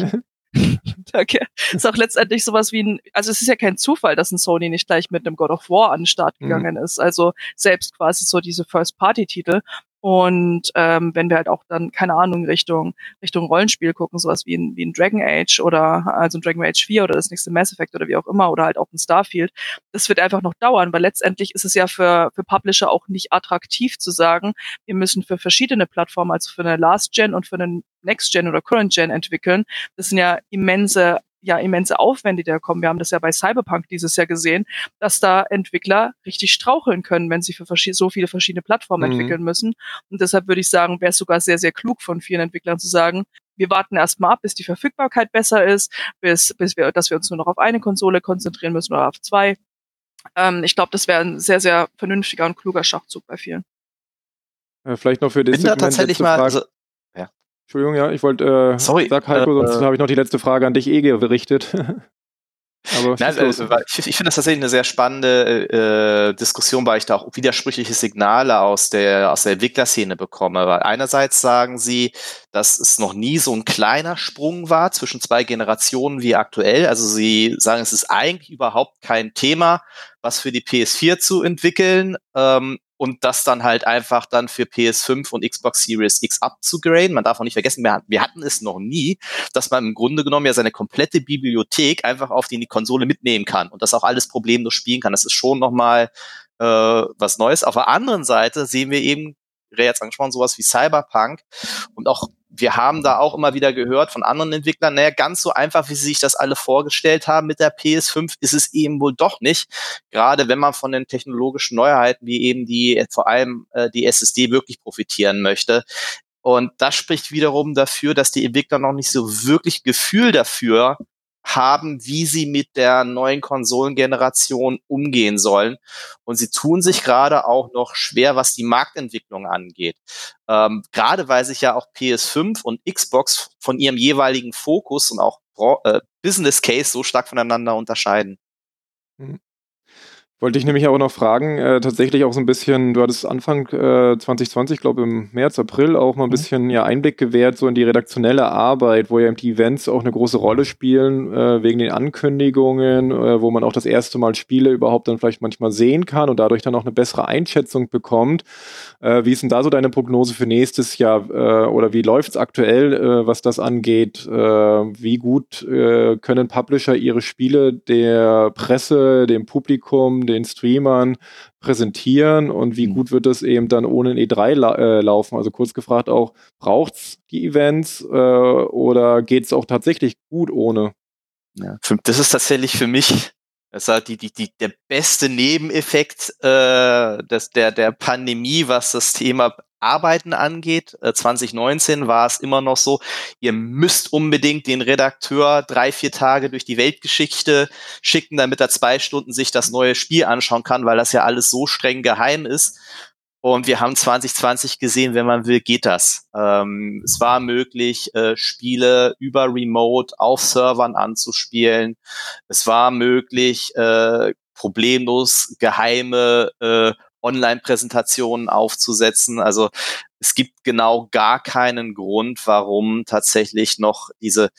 *laughs* Danke. Ist auch letztendlich sowas wie ein, also es ist ja kein Zufall, dass ein Sony nicht gleich mit einem God of War an den Start mhm. gegangen mhm. ist. Also selbst quasi so diese First-Party-Titel und ähm, wenn wir halt auch dann, keine Ahnung, Richtung, Richtung Rollenspiel gucken, sowas wie ein, wie ein Dragon Age oder also ein Dragon Age 4 oder das nächste Mass Effect oder wie auch immer oder halt auch ein Starfield, das wird einfach noch dauern, weil letztendlich ist es ja für, für Publisher auch nicht attraktiv zu sagen, wir müssen für verschiedene Plattformen, also für eine Last Gen und für eine Next Gen oder Current Gen entwickeln. Das sind ja immense ja immense Aufwände, die da kommen. Wir haben das ja bei Cyberpunk dieses Jahr gesehen, dass da Entwickler richtig straucheln können, wenn sie für so viele verschiedene Plattformen mhm. entwickeln müssen. Und deshalb würde ich sagen, wäre es sogar sehr, sehr klug von vielen Entwicklern zu sagen, wir warten erstmal ab, bis die Verfügbarkeit besser ist, bis, bis wir, dass wir uns nur noch auf eine Konsole konzentrieren müssen oder auf zwei. Ähm, ich glaube, das wäre ein sehr, sehr vernünftiger und kluger Schachzug bei vielen. Äh, vielleicht noch für den tatsächlich mal, also, Entschuldigung, ja, ich wollte, äh, Sorry, sag Heiko, äh, sonst habe ich noch die letzte Frage an dich eh gerichtet. *laughs* Aber Nein, also, ich, ich finde das tatsächlich eine sehr spannende äh, Diskussion, weil ich da auch widersprüchliche Signale aus der, aus der Entwicklerszene bekomme. Weil einerseits sagen sie, dass es noch nie so ein kleiner Sprung war zwischen zwei Generationen wie aktuell. Also sie sagen, es ist eigentlich überhaupt kein Thema, was für die PS4 zu entwickeln. Ähm, und das dann halt einfach dann für PS5 und Xbox Series X abzugraden. Man darf auch nicht vergessen, wir, hatten es noch nie, dass man im Grunde genommen ja seine komplette Bibliothek einfach auf die Konsole mitnehmen kann und das auch alles problemlos spielen kann. Das ist schon nochmal äh, was Neues. Auf der anderen Seite sehen wir eben, Ray jetzt angesprochen, sowas wie Cyberpunk und auch wir haben da auch immer wieder gehört von anderen Entwicklern, naja, ganz so einfach, wie sie sich das alle vorgestellt haben mit der PS5, ist es eben wohl doch nicht. Gerade wenn man von den technologischen Neuheiten wie eben die, vor allem äh, die SSD wirklich profitieren möchte. Und das spricht wiederum dafür, dass die Entwickler noch nicht so wirklich Gefühl dafür haben, wie sie mit der neuen Konsolengeneration umgehen sollen. Und sie tun sich gerade auch noch schwer, was die Marktentwicklung angeht. Ähm, gerade weil sich ja auch PS5 und Xbox von ihrem jeweiligen Fokus und auch äh, Business Case so stark voneinander unterscheiden. Wollte ich nämlich auch noch fragen, äh, tatsächlich auch so ein bisschen, du hattest Anfang äh, 2020, glaube im März, April auch mal ein mhm. bisschen ja, Einblick gewährt, so in die redaktionelle Arbeit, wo ja die Events auch eine große Rolle spielen, äh, wegen den Ankündigungen, äh, wo man auch das erste Mal Spiele überhaupt dann vielleicht manchmal sehen kann und dadurch dann auch eine bessere Einschätzung bekommt. Äh, wie ist denn da so deine Prognose für nächstes Jahr äh, oder wie läuft es aktuell, was das angeht? Wie gut können Publisher ihre Spiele der Presse, dem Publikum, den Streamern präsentieren und wie mhm. gut wird das eben dann ohne ein E3 la äh, laufen? Also kurz gefragt auch, braucht es die Events oder geht es auch tatsächlich gut ohne? Ja, das ist tatsächlich für mich das war die, die, die, der beste Nebeneffekt äh, des, der, der Pandemie, was das Thema Arbeiten angeht. Äh, 2019 war es immer noch so, ihr müsst unbedingt den Redakteur drei, vier Tage durch die Weltgeschichte schicken, damit er zwei Stunden sich das neue Spiel anschauen kann, weil das ja alles so streng geheim ist. Und wir haben 2020 gesehen, wenn man will, geht das. Ähm, es war möglich, äh, Spiele über Remote auf Servern anzuspielen. Es war möglich, äh, problemlos geheime äh, Online-Präsentationen aufzusetzen. Also es gibt genau gar keinen Grund, warum tatsächlich noch diese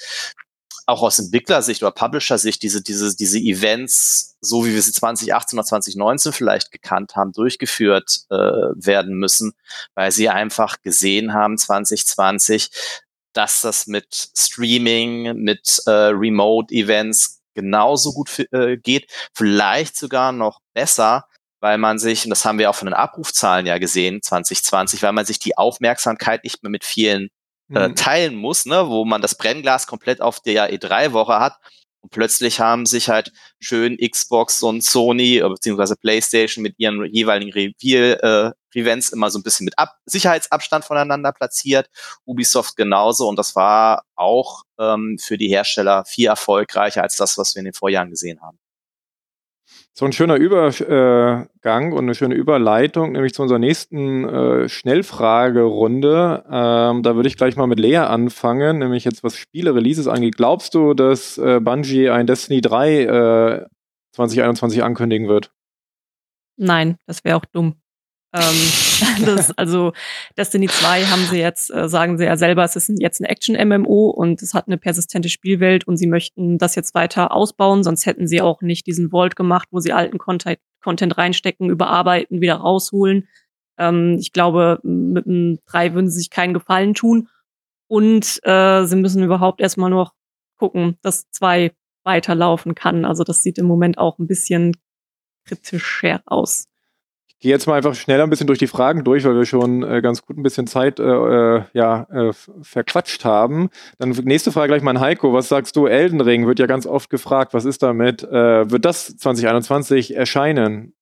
auch aus Entwicklersicht oder Publisher-Sicht diese, diese, diese Events, so wie wir sie 2018 oder 2019 vielleicht gekannt haben, durchgeführt äh, werden müssen, weil sie einfach gesehen haben 2020, dass das mit Streaming, mit äh, Remote-Events genauso gut äh, geht, vielleicht sogar noch besser, weil man sich, und das haben wir auch von den Abrufzahlen ja gesehen, 2020, weil man sich die Aufmerksamkeit nicht mehr mit vielen äh, mhm. teilen muss, ne, wo man das Brennglas komplett auf der E3-Woche hat. Und plötzlich haben sich halt schön Xbox und Sony äh, beziehungsweise PlayStation mit ihren jeweiligen Reveal, äh, Events immer so ein bisschen mit Ab Sicherheitsabstand voneinander platziert. Ubisoft genauso. Und das war auch ähm, für die Hersteller viel erfolgreicher als das, was wir in den Vorjahren gesehen haben. So ein schöner Übergang und eine schöne Überleitung, nämlich zu unserer nächsten äh, Schnellfragerunde. Ähm, da würde ich gleich mal mit Lea anfangen, nämlich jetzt was Spiele-Releases angeht. Glaubst du, dass äh, Bungie ein Destiny 3 äh, 2021 ankündigen wird? Nein, das wäre auch dumm. Ähm, *laughs* das, also Destiny 2 haben sie jetzt, äh, sagen sie ja selber, es ist jetzt ein Action-MMO und es hat eine persistente Spielwelt und sie möchten das jetzt weiter ausbauen, sonst hätten sie auch nicht diesen Vault gemacht, wo sie alten Content, Content reinstecken, überarbeiten, wieder rausholen. Ähm, ich glaube, mit dem 3 würden sie sich keinen Gefallen tun. Und äh, sie müssen überhaupt erstmal noch gucken, dass 2 weiterlaufen kann. Also das sieht im Moment auch ein bisschen kritischer aus gehe jetzt mal einfach schneller ein bisschen durch die Fragen durch, weil wir schon äh, ganz gut ein bisschen Zeit äh, äh ja, äh, verquatscht haben. Dann nächste Frage gleich mal an Heiko. Was sagst du? Elden Ring wird ja ganz oft gefragt. Was ist damit? Äh, wird das 2021 erscheinen?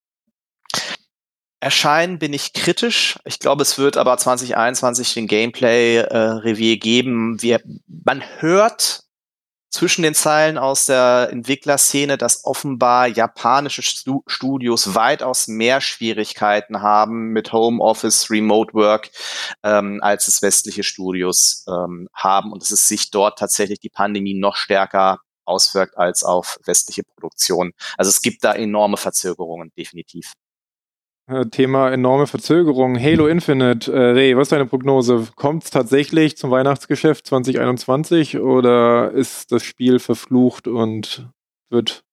Erscheinen bin ich kritisch. Ich glaube, es wird aber 2021 den Gameplay-Revier geben. Wir, man hört zwischen den Zeilen aus der Entwicklerszene, dass offenbar japanische Stu Studios weitaus mehr Schwierigkeiten haben mit Homeoffice, Remote Work, ähm, als es westliche Studios ähm, haben und dass es sich dort tatsächlich die Pandemie noch stärker auswirkt als auf westliche Produktion. Also es gibt da enorme Verzögerungen, definitiv. Äh, Thema enorme Verzögerung. Halo Infinite, äh, Ray, was ist deine Prognose? Kommt es tatsächlich zum Weihnachtsgeschäft 2021 oder ist das Spiel verflucht und wird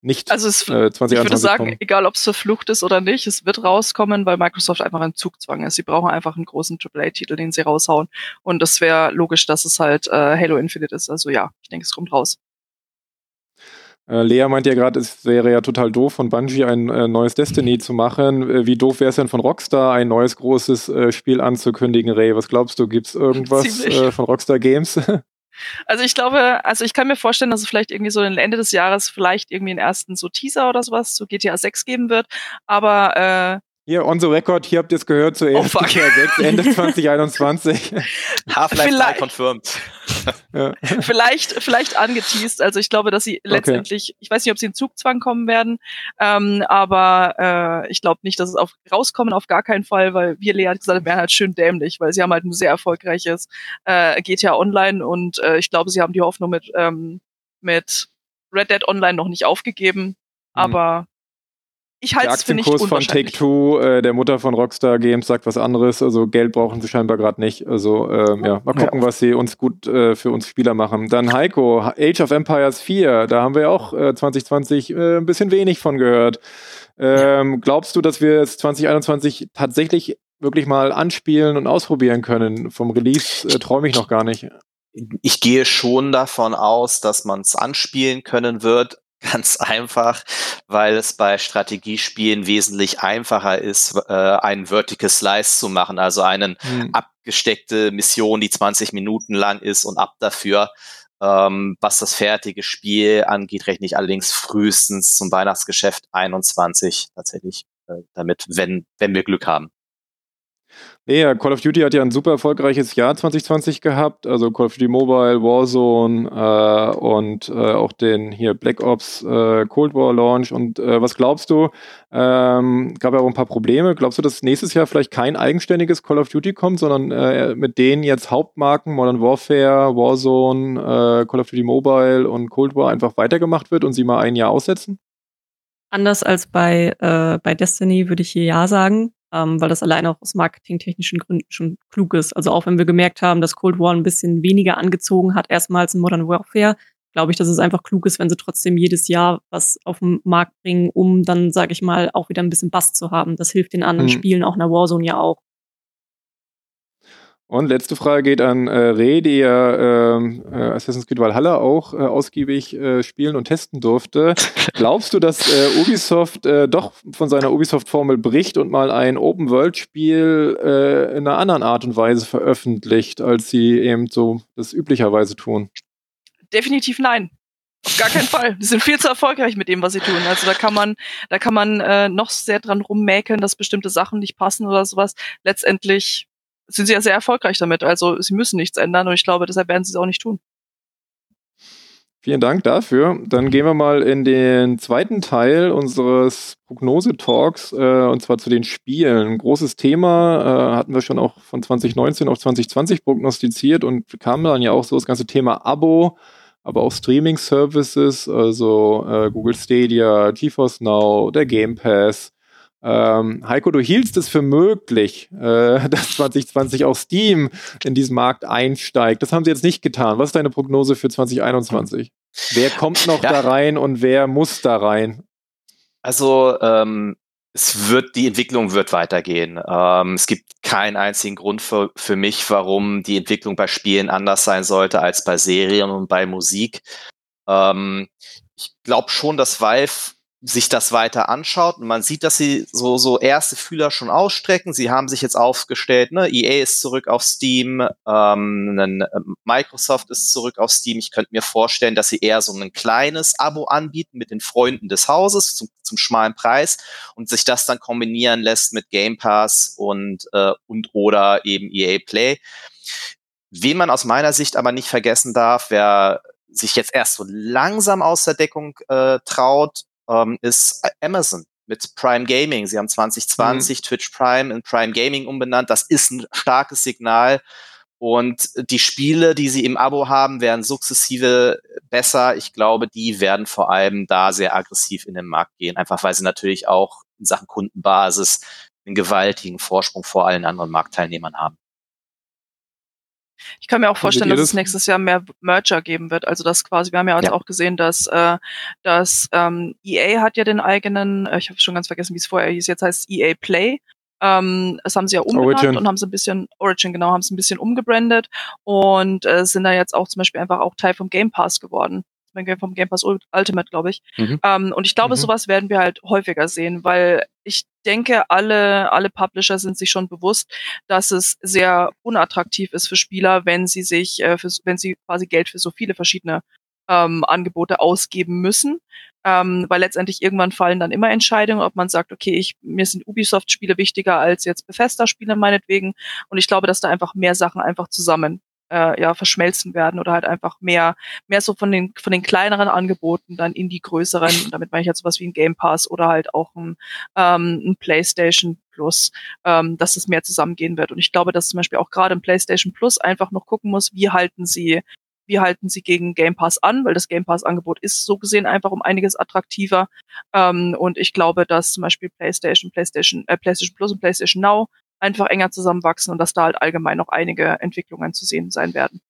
nicht also es, äh, 2021 Ich würde sagen, kommen? egal ob es verflucht ist oder nicht, es wird rauskommen, weil Microsoft einfach ein Zugzwang ist. Sie brauchen einfach einen großen AAA-Titel, den sie raushauen. Und das wäre logisch, dass es halt äh, Halo Infinite ist. Also ja, ich denke, es kommt raus. Äh, Lea meint ja gerade, es wäre ja total doof, von Bungie ein äh, neues Destiny zu machen. Äh, wie doof wäre es denn von Rockstar, ein neues großes äh, Spiel anzukündigen, Ray? Was glaubst du? Gibt es irgendwas äh, von Rockstar Games? *laughs* Also ich glaube, also ich kann mir vorstellen, dass es vielleicht irgendwie so Ende des Jahres vielleicht irgendwie einen ersten so Teaser oder sowas zu GTA 6 geben wird. Aber äh, hier, on the record, hier habt ihr es gehört zuerst. Oh, fuck. 6, Ende *laughs* 2021. Half-Life 3 confirmed. ja. Vielleicht, vielleicht angeteased. Also ich glaube, dass sie letztendlich, okay. ich weiß nicht, ob sie in Zugzwang kommen werden, ähm, aber äh, ich glaube nicht, dass es auf rauskommen, auf gar keinen Fall, weil wir Lea hat gesagt, wären halt schön dämlich, weil sie haben halt ein sehr erfolgreiches äh, GTA Online und äh, ich glaube, sie haben die Hoffnung mit, ähm, mit Red Dead Online noch nicht aufgegeben. Mhm. Aber ich halte es für nicht Kurs von Take-Two, äh, der Mutter von Rockstar Games, sagt was anderes. Also Geld brauchen sie scheinbar gerade nicht. Also ähm, ja, mal gucken, ja. was sie uns gut äh, für uns Spieler machen. Dann Heiko, Age of Empires 4, da haben wir auch äh, 2020 äh, ein bisschen wenig von gehört. Ähm, glaubst du, dass wir es 2021 tatsächlich wirklich mal anspielen und ausprobieren können? Vom Release äh, träume ich noch gar nicht. Ich gehe schon davon aus, dass man es anspielen können wird. Ganz einfach, weil es bei Strategiespielen wesentlich einfacher ist, äh, einen Vertical Slice zu machen, also eine hm. abgesteckte Mission, die 20 Minuten lang ist und ab dafür. Ähm, was das fertige Spiel angeht, rechne ich allerdings frühestens zum Weihnachtsgeschäft 21 tatsächlich äh, damit, wenn, wenn wir Glück haben. Ja, Call of Duty hat ja ein super erfolgreiches Jahr 2020 gehabt. Also Call of Duty Mobile, Warzone äh, und äh, auch den hier Black Ops äh, Cold War Launch. Und äh, was glaubst du? Ähm, gab ja auch ein paar Probleme. Glaubst du, dass nächstes Jahr vielleicht kein eigenständiges Call of Duty kommt, sondern äh, mit denen jetzt Hauptmarken Modern Warfare, Warzone, äh, Call of Duty Mobile und Cold War einfach weitergemacht wird und sie mal ein Jahr aussetzen? Anders als bei, bei Destiny würde ich hier ja sagen ähm, weil das allein auch aus marketingtechnischen Gründen schon klug ist. Also auch wenn wir gemerkt haben, dass Cold War ein bisschen weniger angezogen hat, erstmals in Modern Warfare, glaube ich, dass es einfach klug ist, wenn sie trotzdem jedes Jahr was auf den Markt bringen, um dann, sage ich mal, auch wieder ein bisschen Bass zu haben. Das hilft den anderen hm. Spielen, auch in der Warzone ja auch. Und letzte Frage geht an äh, Re, die ja ähm, äh, Assassin's Creed Valhalla auch äh, ausgiebig äh, spielen und testen durfte. *laughs* Glaubst du, dass äh, Ubisoft äh, doch von seiner Ubisoft-Formel bricht und mal ein Open-World-Spiel äh, in einer anderen Art und Weise veröffentlicht, als sie eben so das üblicherweise tun? Definitiv nein. Auf gar keinen Fall. Die sind viel zu erfolgreich mit dem, was sie tun. Also da kann man, da kann man äh, noch sehr dran rummäkeln, dass bestimmte Sachen nicht passen oder sowas. Letztendlich sind sie ja sehr erfolgreich damit. Also sie müssen nichts ändern und ich glaube, deshalb werden sie es auch nicht tun. Vielen Dank dafür. Dann gehen wir mal in den zweiten Teil unseres Prognose-Talks, äh, und zwar zu den Spielen. Großes Thema äh, hatten wir schon auch von 2019 auf 2020 prognostiziert und kam dann ja auch so das ganze Thema Abo, aber auch Streaming-Services, also äh, Google Stadia, GeForce Now, der Game Pass. Ähm, Heiko, du hielst es für möglich, äh, *laughs* dass 2020 auch Steam in diesen Markt einsteigt. Das haben sie jetzt nicht getan. Was ist deine Prognose für 2021? Wer kommt noch ja. da rein und wer muss da rein? Also ähm, es wird, die Entwicklung wird weitergehen. Ähm, es gibt keinen einzigen Grund für, für mich, warum die Entwicklung bei Spielen anders sein sollte als bei Serien und bei Musik. Ähm, ich glaube schon, dass Valve sich das weiter anschaut und man sieht, dass sie so, so erste Fühler schon ausstrecken. Sie haben sich jetzt aufgestellt, ne? EA ist zurück auf Steam, ähm, ähm, Microsoft ist zurück auf Steam. Ich könnte mir vorstellen, dass sie eher so ein kleines Abo anbieten mit den Freunden des Hauses zum, zum schmalen Preis und sich das dann kombinieren lässt mit Game Pass und, äh, und oder eben EA Play. Wen man aus meiner Sicht aber nicht vergessen darf, wer sich jetzt erst so langsam aus der Deckung äh, traut, ähm, ist Amazon mit Prime Gaming. Sie haben 2020 mhm. Twitch Prime in Prime Gaming umbenannt. Das ist ein starkes Signal. Und die Spiele, die sie im Abo haben, werden sukzessive besser. Ich glaube, die werden vor allem da sehr aggressiv in den Markt gehen, einfach weil sie natürlich auch in Sachen Kundenbasis einen gewaltigen Vorsprung vor allen anderen Marktteilnehmern haben. Ich kann mir auch vorstellen, dass es nächstes Jahr mehr Merger geben wird. Also das quasi, wir haben ja, ja. auch gesehen, dass, äh, dass ähm, EA hat ja den eigenen, äh, ich habe schon ganz vergessen, wie es vorher hieß, jetzt heißt EA Play. Ähm, das haben sie ja umbenannt Origin. und haben sie ein bisschen, Origin genau, haben sie ein bisschen umgebrandet und äh, sind da jetzt auch zum Beispiel einfach auch Teil vom Game Pass geworden vom Game Pass Ultimate, glaube ich. Mhm. Ähm, und ich glaube, mhm. sowas werden wir halt häufiger sehen, weil ich denke, alle, alle Publisher sind sich schon bewusst, dass es sehr unattraktiv ist für Spieler, wenn sie sich, äh, für, wenn sie quasi Geld für so viele verschiedene ähm, Angebote ausgeben müssen. Ähm, weil letztendlich irgendwann fallen dann immer Entscheidungen, ob man sagt, okay, ich, mir sind Ubisoft-Spiele wichtiger als jetzt Bethesda-Spiele meinetwegen. Und ich glaube, dass da einfach mehr Sachen einfach zusammen äh, ja verschmelzen werden oder halt einfach mehr mehr so von den von den kleineren Angeboten dann in die größeren. Und damit meine ich jetzt sowas wie ein Game Pass oder halt auch ein, ähm, ein PlayStation Plus, ähm, dass es mehr zusammengehen wird. Und ich glaube, dass zum Beispiel auch gerade ein PlayStation Plus einfach noch gucken muss, wie halten sie wie halten sie gegen Game Pass an, weil das Game Pass-Angebot ist so gesehen einfach um einiges attraktiver. Ähm, und ich glaube, dass zum Beispiel PlayStation, PlayStation, äh, PlayStation Plus und PlayStation Now einfach enger zusammenwachsen und dass da halt allgemein noch einige Entwicklungen zu sehen sein werden.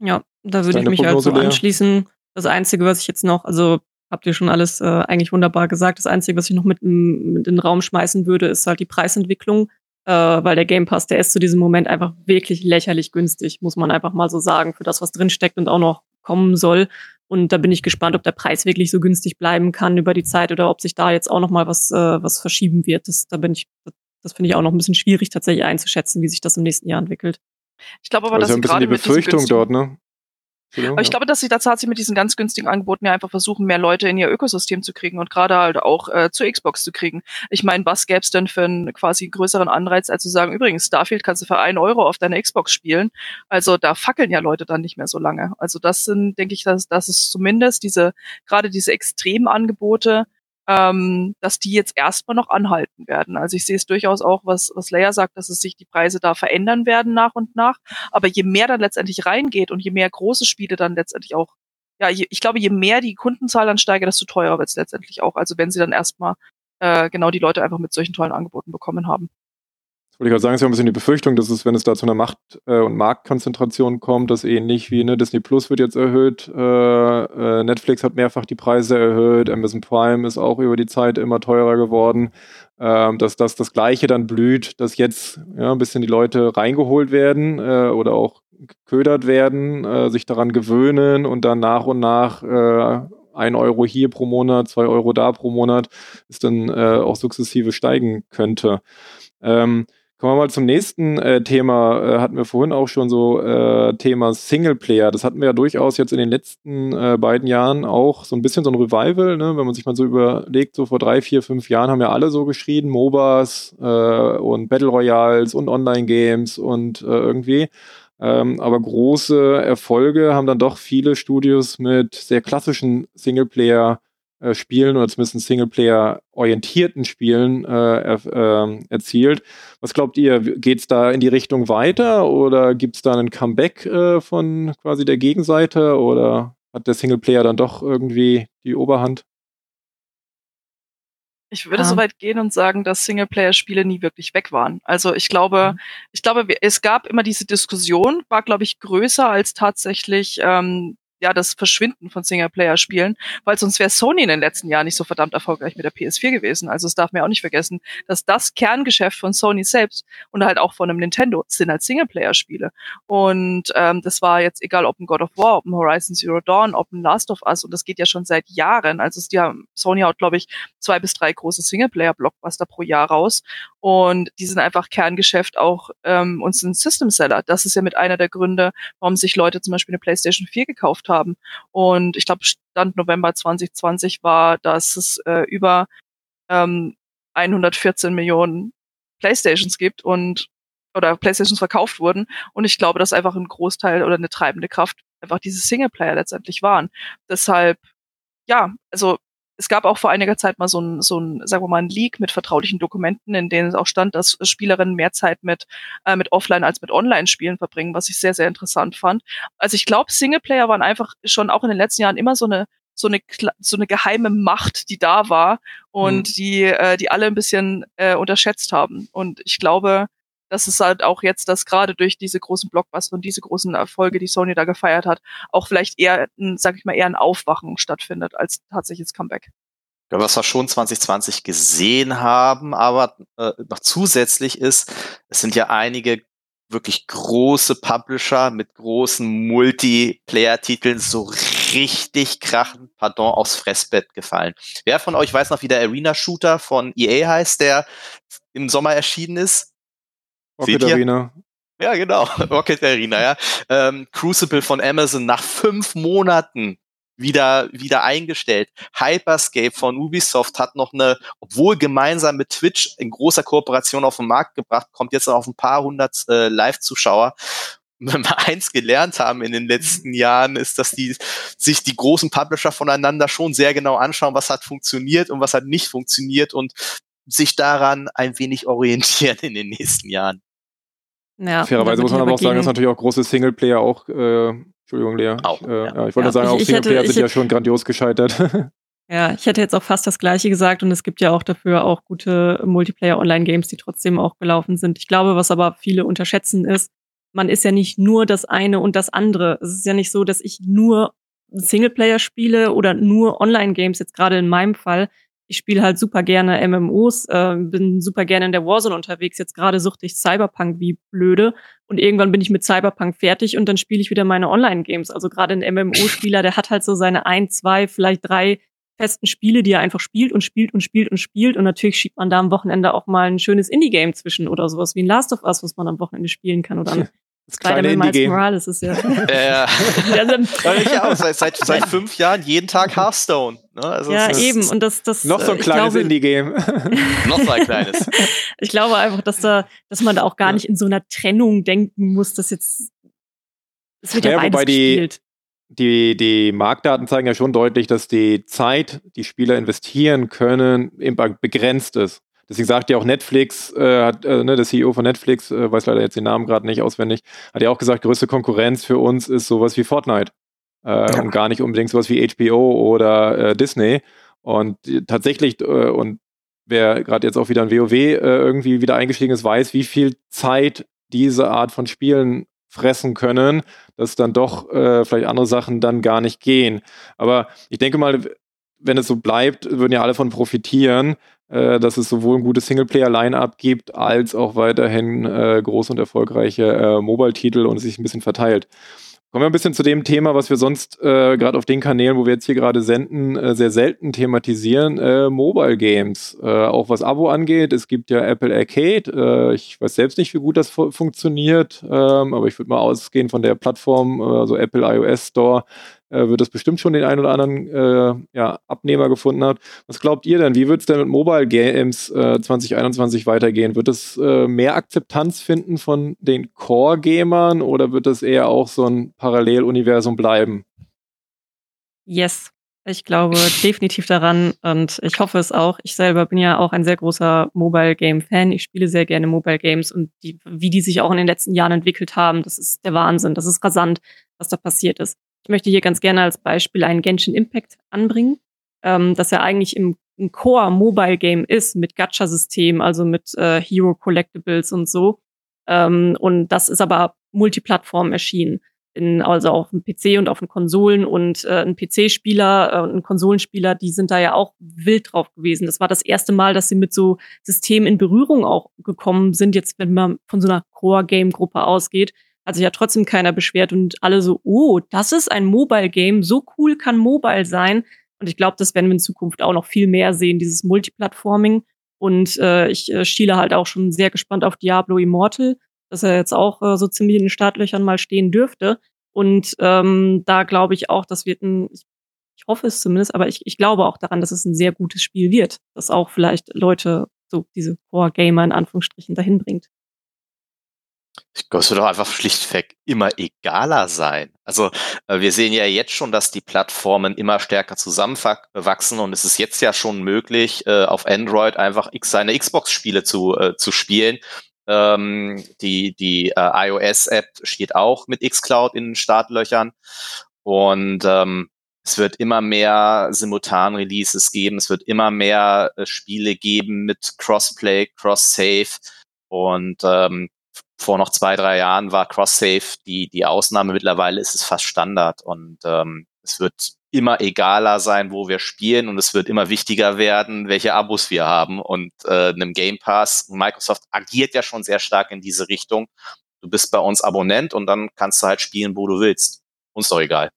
Ja, da würde ich mich halt Prognose, so anschließen. Das Einzige, was ich jetzt noch, also habt ihr schon alles äh, eigentlich wunderbar gesagt. Das Einzige, was ich noch mit, mit in den Raum schmeißen würde, ist halt die Preisentwicklung, äh, weil der Game Pass, der ist zu diesem Moment einfach wirklich lächerlich günstig, muss man einfach mal so sagen, für das, was drinsteckt und auch noch kommen soll. Und da bin ich gespannt, ob der Preis wirklich so günstig bleiben kann über die Zeit oder ob sich da jetzt auch noch mal was, äh, was verschieben wird. Das, da bin ich, das finde ich auch noch ein bisschen schwierig tatsächlich einzuschätzen, wie sich das im nächsten Jahr entwickelt. Ich glaube aber, aber dass sie gerade die Befürchtung dort, ne? Aber ich glaube, dass sie tatsächlich mit diesen ganz günstigen Angeboten ja einfach versuchen, mehr Leute in ihr Ökosystem zu kriegen und gerade halt auch äh, zur Xbox zu kriegen. Ich meine, was gäbe es denn für einen quasi größeren Anreiz, als zu sagen, übrigens, Starfield kannst du für einen Euro auf deiner Xbox spielen. Also da fackeln ja Leute dann nicht mehr so lange. Also das sind, denke ich, dass das ist zumindest diese, gerade diese extremen Angebote, ähm, dass die jetzt erstmal noch anhalten werden. Also ich sehe es durchaus auch, was, was Leia sagt, dass es sich die Preise da verändern werden nach und nach. Aber je mehr dann letztendlich reingeht und je mehr große Spiele dann letztendlich auch, ja, je, ich glaube, je mehr die Kundenzahl dann steigt, desto teurer wird es letztendlich auch. Also wenn sie dann erstmal äh, genau die Leute einfach mit solchen tollen Angeboten bekommen haben. Wollte ich gerade sagen, es ist ja ein bisschen die Befürchtung, dass es, wenn es da zu einer Macht- äh, und Marktkonzentration kommt, dass ähnlich wie ne, Disney Plus wird jetzt erhöht, äh, äh, Netflix hat mehrfach die Preise erhöht, Amazon Prime ist auch über die Zeit immer teurer geworden, ähm, dass das das Gleiche dann blüht, dass jetzt ja, ein bisschen die Leute reingeholt werden äh, oder auch geködert werden, äh, sich daran gewöhnen und dann nach und nach äh, ein Euro hier pro Monat, zwei Euro da pro Monat, ist dann äh, auch sukzessive steigen könnte. Ähm, Kommen wir mal zum nächsten äh, Thema. Äh, hatten wir vorhin auch schon so äh, Thema Singleplayer. Das hatten wir ja durchaus jetzt in den letzten äh, beiden Jahren auch so ein bisschen so ein Revival. Ne? Wenn man sich mal so überlegt, so vor drei, vier, fünf Jahren haben ja alle so geschrien, MOBAs äh, und Battle Royals und Online-Games und äh, irgendwie. Ähm, aber große Erfolge haben dann doch viele Studios mit sehr klassischen Singleplayer äh, Spielen oder zumindest Singleplayer-orientierten Spielen äh, äh, erzielt. Was glaubt ihr, geht es da in die Richtung weiter oder gibt es da einen Comeback äh, von quasi der Gegenseite oder hat der Singleplayer dann doch irgendwie die Oberhand? Ich würde ja. so weit gehen und sagen, dass Singleplayer-Spiele nie wirklich weg waren. Also ich glaube, mhm. ich glaube, es gab immer diese Diskussion, war glaube ich größer als tatsächlich ähm, ja das Verschwinden von Singleplayer-Spielen, weil sonst wäre Sony in den letzten Jahren nicht so verdammt erfolgreich mit der PS4 gewesen. Also es darf man auch nicht vergessen, dass das Kerngeschäft von Sony selbst und halt auch von einem Nintendo sind halt Singleplayer-Spiele. Und ähm, das war jetzt egal, ob ein God of War, ob ein Horizon Zero Dawn, ob ein Last of Us und das geht ja schon seit Jahren. Also die haben, Sony haut, glaube ich, zwei bis drei große Singleplayer-Blockbuster pro Jahr raus und die sind einfach Kerngeschäft auch ähm, und sind System-Seller. Das ist ja mit einer der Gründe, warum sich Leute zum Beispiel eine PlayStation 4 gekauft haben. Und ich glaube, Stand November 2020 war, dass es äh, über ähm, 114 Millionen Playstations gibt und oder Playstations verkauft wurden. Und ich glaube, dass einfach ein Großteil oder eine treibende Kraft einfach diese Singleplayer letztendlich waren. Deshalb, ja, also es gab auch vor einiger Zeit mal so ein, so ein, sagen wir mal, ein Leak mit vertraulichen Dokumenten, in denen es auch stand, dass Spielerinnen mehr Zeit mit, äh, mit Offline als mit Online-Spielen verbringen, was ich sehr, sehr interessant fand. Also ich glaube, Singleplayer waren einfach schon auch in den letzten Jahren immer so eine so eine so eine geheime Macht, die da war und mhm. die äh, die alle ein bisschen äh, unterschätzt haben. Und ich glaube, dass es halt auch jetzt, dass gerade durch diese großen Blockbuster und diese großen Erfolge, die Sony da gefeiert hat, auch vielleicht eher, sag ich mal, eher ein Aufwachen stattfindet als tatsächliches Comeback. Ja, was wir schon 2020 gesehen haben, aber äh, noch zusätzlich ist, es sind ja einige wirklich große Publisher mit großen Multiplayer-Titeln so richtig krachen, pardon, aufs Fressbett gefallen. Wer von euch weiß noch, wie der Arena-Shooter von EA heißt, der im Sommer erschienen ist? Rocket Arena. Ja, genau. *laughs* Rocket Arena, ja. Ähm, Crucible von Amazon nach fünf Monaten wieder, wieder eingestellt. Hyperscape von Ubisoft hat noch eine, obwohl gemeinsam mit Twitch in großer Kooperation auf den Markt gebracht, kommt jetzt auf ein paar hundert äh, Live-Zuschauer. *laughs* Wenn wir eins gelernt haben in den letzten Jahren, ist, dass die sich die großen Publisher voneinander schon sehr genau anschauen, was hat funktioniert und was hat nicht funktioniert und sich daran ein wenig orientieren in den nächsten Jahren. Ja, Fairerweise muss man aber auch sagen, dass natürlich auch große Singleplayer auch, äh, Entschuldigung, Lea. Auch, ich, äh, ja. ich wollte ja. sagen, auch ich, Singleplayer hätte, sind ja schon grandios gescheitert. *laughs* Ja, ich hätte jetzt auch fast das Gleiche gesagt und es gibt ja auch dafür auch gute Multiplayer-Online-Games, die trotzdem auch gelaufen sind. Ich glaube, was aber viele unterschätzen ist, man ist ja nicht nur das eine und das andere. Es ist ja nicht so, dass ich nur Singleplayer spiele oder nur Online-Games, jetzt gerade in meinem Fall ich spiele halt super gerne MMOs, äh, bin super gerne in der Warzone unterwegs. Jetzt gerade suchte ich Cyberpunk wie blöde und irgendwann bin ich mit Cyberpunk fertig und dann spiele ich wieder meine Online-Games. Also gerade ein MMO-Spieler, der hat halt so seine ein, zwei, vielleicht drei festen Spiele, die er einfach spielt und spielt und spielt und spielt. Und natürlich schiebt man da am Wochenende auch mal ein schönes Indie-Game zwischen oder sowas wie ein Last of Us, was man am Wochenende spielen kann oder *laughs* ein das kleine Indie-Game. Morales ist ja. *laughs* ja, ja. *laughs* ich auch. Seit, seit, *laughs* seit fünf Jahren jeden Tag Hearthstone. Ne? Also ja, eben. Und das, das, noch so ein kleines Indie-Game. noch so ein kleines. Ich glaube einfach, dass da, dass man da auch gar nicht in so einer Trennung denken muss, dass jetzt, es wird ja, ja beides die, gespielt. Die, die Marktdaten zeigen ja schon deutlich, dass die Zeit, die Spieler investieren können, begrenzt ist. Deswegen sagt ja auch Netflix, äh, hat, äh, ne, der CEO von Netflix, äh, weiß leider jetzt den Namen gerade nicht auswendig, hat ja auch gesagt, größte Konkurrenz für uns ist sowas wie Fortnite. Äh, ja. Und gar nicht unbedingt sowas wie HBO oder äh, Disney. Und tatsächlich, äh, und wer gerade jetzt auch wieder ein WoW äh, irgendwie wieder eingestiegen ist, weiß, wie viel Zeit diese Art von Spielen fressen können, dass dann doch äh, vielleicht andere Sachen dann gar nicht gehen. Aber ich denke mal, wenn es so bleibt, würden ja alle von profitieren, äh, dass es sowohl ein gutes Singleplayer-Line-Up gibt, als auch weiterhin äh, große und erfolgreiche äh, Mobile-Titel und es sich ein bisschen verteilt. Kommen wir ein bisschen zu dem Thema, was wir sonst äh, gerade auf den Kanälen, wo wir jetzt hier gerade senden, äh, sehr selten thematisieren, äh, Mobile Games. Äh, auch was Abo angeht, es gibt ja Apple Arcade. Äh, ich weiß selbst nicht, wie gut das fu funktioniert, ähm, aber ich würde mal ausgehen von der Plattform, also Apple iOS Store, äh, wird es bestimmt schon den einen oder anderen äh, ja, Abnehmer gefunden hat. Was glaubt ihr denn? Wie wird es denn mit Mobile Games äh, 2021 weitergehen? Wird es äh, mehr Akzeptanz finden von den Core-Gamern oder wird es eher auch so ein Paralleluniversum bleiben? Yes. Ich glaube *laughs* definitiv daran und ich hoffe es auch. Ich selber bin ja auch ein sehr großer Mobile Game Fan. Ich spiele sehr gerne Mobile Games und die, wie die sich auch in den letzten Jahren entwickelt haben, das ist der Wahnsinn. Das ist rasant, was da passiert ist. Ich möchte hier ganz gerne als Beispiel einen Genshin Impact anbringen, ähm, dass er eigentlich im, im Core Mobile Game ist mit Gacha-System, also mit äh, Hero Collectibles und so. Ähm, und das ist aber Multiplattform erschienen. In, also auf dem PC und auf den Konsolen und äh, ein PC-Spieler äh, und ein Konsolenspieler, die sind da ja auch wild drauf gewesen. Das war das erste Mal, dass sie mit so Systemen in Berührung auch gekommen sind, jetzt wenn man von so einer Core-Game-Gruppe ausgeht, hat sich ja trotzdem keiner beschwert und alle so, oh, das ist ein Mobile-Game, so cool kann Mobile sein. Und ich glaube, das werden wir in Zukunft auch noch viel mehr sehen, dieses Multiplattforming. Und äh, ich äh, schiele halt auch schon sehr gespannt auf Diablo Immortal, dass er jetzt auch äh, so ziemlich in den Startlöchern mal stehen dürfte. Und ähm, da glaube ich auch, das wird ein, ich, ich hoffe es zumindest, aber ich, ich glaube auch daran, dass es ein sehr gutes Spiel wird, das auch vielleicht Leute, so diese Core-Gamer in Anführungsstrichen, dahin bringt. Es wird doch einfach schlichtweg immer egaler sein. Also äh, wir sehen ja jetzt schon, dass die Plattformen immer stärker zusammenwachsen und es ist jetzt ja schon möglich, äh, auf Android einfach seine Xbox-Spiele zu, äh, zu spielen. Ähm, die die iOS-App steht auch mit xCloud in den Startlöchern und ähm, es wird immer mehr Simultan-Releases geben, es wird immer mehr Spiele geben mit Crossplay, Cross-Save und ähm, vor noch zwei, drei Jahren war Cross-Save die, die Ausnahme. Mittlerweile ist es fast Standard und ähm, es wird immer egaler sein, wo wir spielen und es wird immer wichtiger werden, welche Abos wir haben und äh, einem Game Pass. Microsoft agiert ja schon sehr stark in diese Richtung. Du bist bei uns Abonnent und dann kannst du halt spielen, wo du willst. Uns doch egal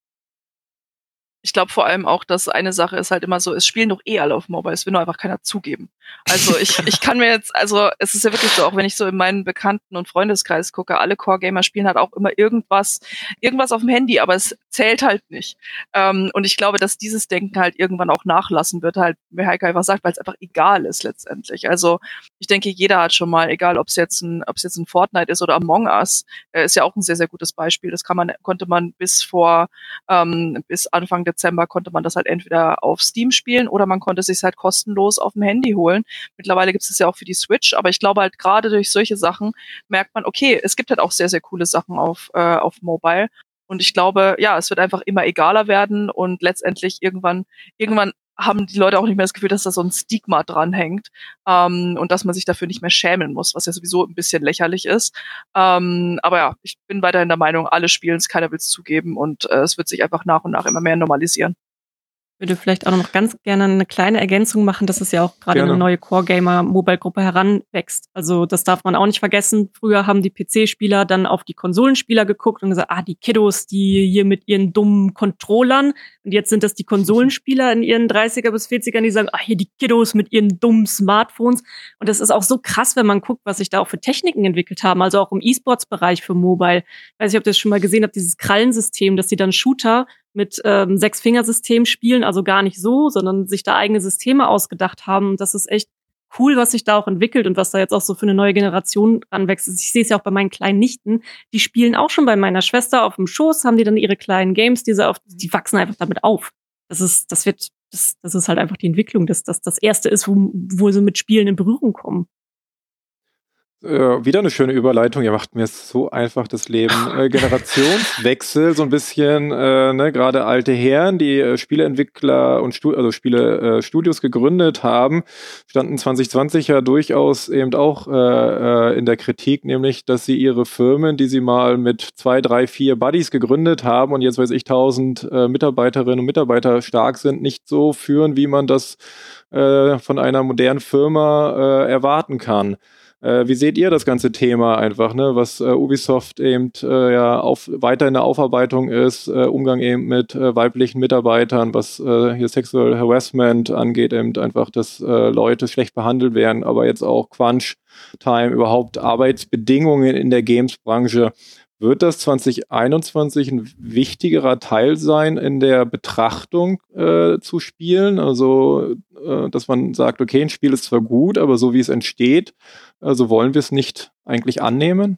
ich glaube vor allem auch, dass eine Sache ist halt immer so, es spielen doch eh alle auf Mobile, es will nur einfach keiner zugeben. Also ich, ich kann mir jetzt, also es ist ja wirklich so, auch wenn ich so in meinen Bekannten- und Freundeskreis gucke, alle Core-Gamer spielen halt auch immer irgendwas, irgendwas auf dem Handy, aber es zählt halt nicht. Ähm, und ich glaube, dass dieses Denken halt irgendwann auch nachlassen wird, halt, wie Heike einfach sagt, weil es einfach egal ist letztendlich. Also ich denke, jeder hat schon mal, egal ob es jetzt ein, ob es jetzt ein Fortnite ist oder Among Us, äh, ist ja auch ein sehr, sehr gutes Beispiel. Das kann man, konnte man bis vor, ähm, bis Anfang Dezember konnte man das halt entweder auf Steam spielen oder man konnte es sich halt kostenlos auf dem Handy holen. Mittlerweile gibt es ja auch für die Switch, aber ich glaube halt gerade durch solche Sachen merkt man, okay, es gibt halt auch sehr, sehr coole Sachen auf, äh, auf Mobile. Und ich glaube, ja, es wird einfach immer egaler werden und letztendlich irgendwann, irgendwann haben die Leute auch nicht mehr das Gefühl, dass da so ein Stigma dranhängt ähm, und dass man sich dafür nicht mehr schämen muss, was ja sowieso ein bisschen lächerlich ist. Ähm, aber ja, ich bin weiterhin der Meinung, alle spielen es, keiner will es zugeben und äh, es wird sich einfach nach und nach immer mehr normalisieren würde vielleicht auch noch ganz gerne eine kleine Ergänzung machen, dass es ja auch gerade eine neue Core Gamer Mobile Gruppe heranwächst. Also das darf man auch nicht vergessen. Früher haben die PC-Spieler dann auf die Konsolenspieler geguckt und gesagt, ah, die Kiddos, die hier mit ihren dummen Controllern. Und jetzt sind das die Konsolenspieler in ihren 30er bis 40ern, die sagen, ah, hier die Kiddos mit ihren dummen Smartphones. Und das ist auch so krass, wenn man guckt, was sich da auch für Techniken entwickelt haben. Also auch im E-Sports-Bereich für Mobile. Ich weiß nicht, ob ihr das schon mal gesehen habt, dieses Krallensystem, dass die dann Shooter mit ähm, Sechs-Fingersystem spielen, also gar nicht so, sondern sich da eigene Systeme ausgedacht haben. Und das ist echt cool, was sich da auch entwickelt und was da jetzt auch so für eine neue Generation ranwächst. Ich sehe es ja auch bei meinen kleinen Nichten, die spielen auch schon bei meiner Schwester auf dem Schoß, haben die dann ihre kleinen Games, diese auf, die wachsen einfach damit auf. Das ist, das wird, das, das ist halt einfach die Entwicklung, dass das das erste ist, wo, wo sie mit Spielen in Berührung kommen. Äh, wieder eine schöne Überleitung. Ihr macht mir so einfach das Leben. *laughs* Äh, Generationswechsel, so ein bisschen, äh, ne, gerade alte Herren, die äh, Spieleentwickler und Stu also Spiele äh, gegründet haben, standen 2020 ja durchaus eben auch äh, äh, in der Kritik, nämlich, dass sie ihre Firmen, die sie mal mit zwei, drei, vier Buddies gegründet haben und jetzt weiß ich tausend äh, Mitarbeiterinnen und Mitarbeiter stark sind, nicht so führen, wie man das äh, von einer modernen Firma äh, erwarten kann. Äh, wie seht ihr das ganze Thema einfach, ne? was äh, Ubisoft eben äh, ja auf, weiter in der Aufarbeitung ist, äh, Umgang eben mit äh, weiblichen Mitarbeitern, was äh, hier Sexual Harassment angeht, eben einfach, dass Leute schlecht behandelt werden, aber jetzt auch Crunch Time, überhaupt Arbeitsbedingungen in der Games-Branche. Wird das 2021 ein wichtigerer Teil sein in der Betrachtung äh, zu Spielen? Also, äh, dass man sagt, okay, ein Spiel ist zwar gut, aber so wie es entsteht, also wollen wir es nicht eigentlich annehmen?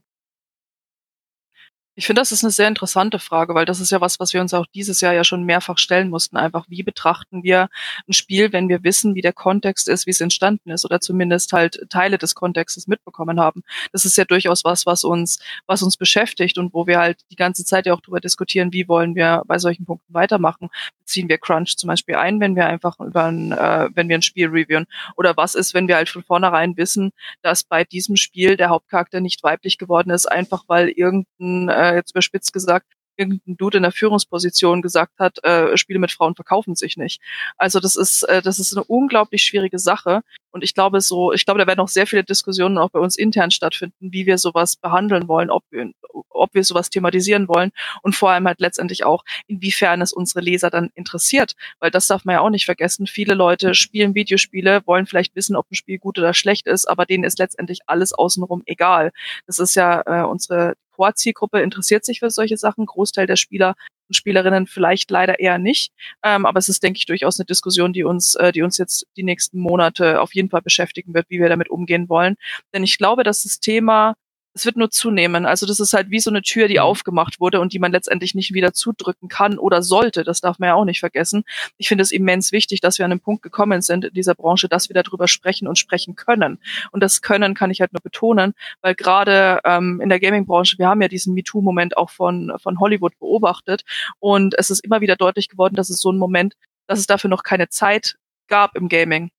Ich finde, das ist eine sehr interessante Frage, weil das ist ja was, was wir uns auch dieses Jahr ja schon mehrfach stellen mussten. Einfach, wie betrachten wir ein Spiel, wenn wir wissen, wie der Kontext ist, wie es entstanden ist oder zumindest halt Teile des Kontextes mitbekommen haben. Das ist ja durchaus was, was uns, was uns beschäftigt und wo wir halt die ganze Zeit ja auch darüber diskutieren, wie wollen wir bei solchen Punkten weitermachen. Beziehen wir Crunch zum Beispiel ein, wenn wir einfach über ein, äh, wenn wir ein Spiel reviewen? Oder was ist, wenn wir halt von vornherein wissen, dass bei diesem Spiel der Hauptcharakter nicht weiblich geworden ist, einfach weil irgendein äh, jetzt überspitzt gesagt, irgendein Dude in der Führungsposition gesagt hat, äh, Spiele mit Frauen verkaufen sich nicht. Also das ist, äh, das ist eine unglaublich schwierige Sache. Und ich glaube so, ich glaube, da werden auch sehr viele Diskussionen auch bei uns intern stattfinden, wie wir sowas behandeln wollen, ob wir, ob wir sowas thematisieren wollen und vor allem halt letztendlich auch, inwiefern es unsere Leser dann interessiert. Weil das darf man ja auch nicht vergessen. Viele Leute spielen Videospiele, wollen vielleicht wissen, ob ein Spiel gut oder schlecht ist, aber denen ist letztendlich alles außenrum egal. Das ist ja äh, unsere Core-Zielgruppe interessiert sich für solche Sachen. Großteil der Spieler und Spielerinnen vielleicht leider eher nicht. Ähm, aber es ist, denke ich, durchaus eine Diskussion, die uns, äh, die uns jetzt die nächsten Monate auf jeden Fall beschäftigen wird, wie wir damit umgehen wollen. Denn ich glaube, dass das Thema es wird nur zunehmen. Also das ist halt wie so eine Tür, die mhm. aufgemacht wurde und die man letztendlich nicht wieder zudrücken kann oder sollte. Das darf man ja auch nicht vergessen. Ich finde es immens wichtig, dass wir an den Punkt gekommen sind in dieser Branche, dass wir darüber sprechen und sprechen können. Und das Können kann ich halt nur betonen, weil gerade ähm, in der Gaming-Branche, wir haben ja diesen MeToo-Moment auch von, von Hollywood beobachtet und es ist immer wieder deutlich geworden, dass es so ein Moment, dass es dafür noch keine Zeit gab im Gaming.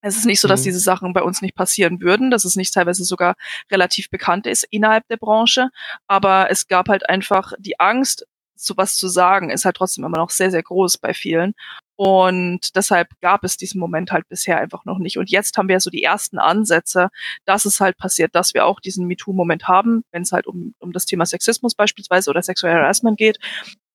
Es ist nicht so, dass mhm. diese Sachen bei uns nicht passieren würden, dass es nicht teilweise sogar relativ bekannt ist innerhalb der Branche. Aber es gab halt einfach die Angst, sowas zu sagen, ist halt trotzdem immer noch sehr, sehr groß bei vielen. Und deshalb gab es diesen Moment halt bisher einfach noch nicht. Und jetzt haben wir so die ersten Ansätze, dass es halt passiert, dass wir auch diesen MeToo-Moment haben, wenn es halt um, um das Thema Sexismus beispielsweise oder Sexual Harassment geht.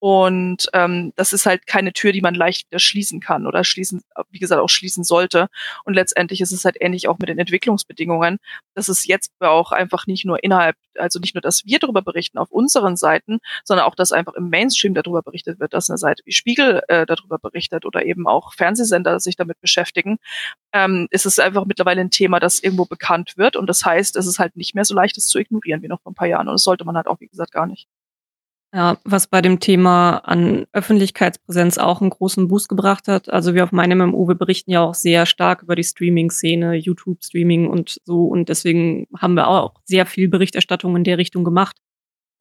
Und ähm, das ist halt keine Tür, die man leicht wieder schließen kann oder schließen, wie gesagt, auch schließen sollte. Und letztendlich ist es halt ähnlich auch mit den Entwicklungsbedingungen, dass es jetzt auch einfach nicht nur innerhalb, also nicht nur, dass wir darüber berichten auf unseren Seiten, sondern auch, dass einfach im Mainstream darüber berichtet wird, dass eine Seite wie Spiegel äh, darüber berichtet oder eben auch Fernsehsender sich damit beschäftigen, ähm, ist es einfach mittlerweile ein Thema, das irgendwo bekannt wird. Und das heißt, es ist halt nicht mehr so leicht, es zu ignorieren wie noch vor ein paar Jahren. Und das sollte man halt auch, wie gesagt, gar nicht. Ja, was bei dem Thema an Öffentlichkeitspräsenz auch einen großen Boost gebracht hat. Also wir auf meinem MMO, wir berichten ja auch sehr stark über die Streaming-Szene, YouTube-Streaming und so. Und deswegen haben wir auch sehr viel Berichterstattung in der Richtung gemacht.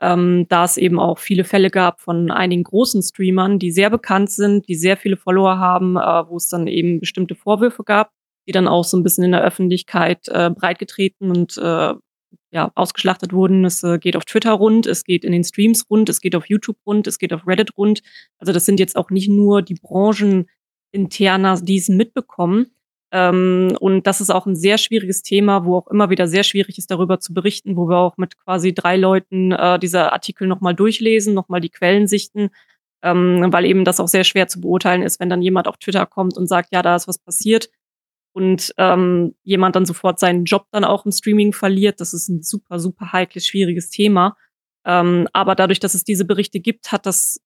Ähm, da es eben auch viele Fälle gab von einigen großen Streamern, die sehr bekannt sind, die sehr viele Follower haben, äh, wo es dann eben bestimmte Vorwürfe gab, die dann auch so ein bisschen in der Öffentlichkeit äh, breitgetreten und äh, ja, ausgeschlachtet wurden. Es äh, geht auf Twitter rund, es geht in den Streams rund, es geht auf YouTube rund, es geht auf Reddit rund. Also das sind jetzt auch nicht nur die Brancheninterner, die es mitbekommen. Ähm, und das ist auch ein sehr schwieriges Thema, wo auch immer wieder sehr schwierig ist, darüber zu berichten, wo wir auch mit quasi drei Leuten äh, diese Artikel nochmal durchlesen, nochmal die Quellen sichten, ähm, weil eben das auch sehr schwer zu beurteilen ist, wenn dann jemand auf Twitter kommt und sagt, ja, da ist was passiert und ähm, jemand dann sofort seinen Job dann auch im Streaming verliert. Das ist ein super, super heikles, schwieriges Thema. Ähm, aber dadurch, dass es diese Berichte gibt, hat das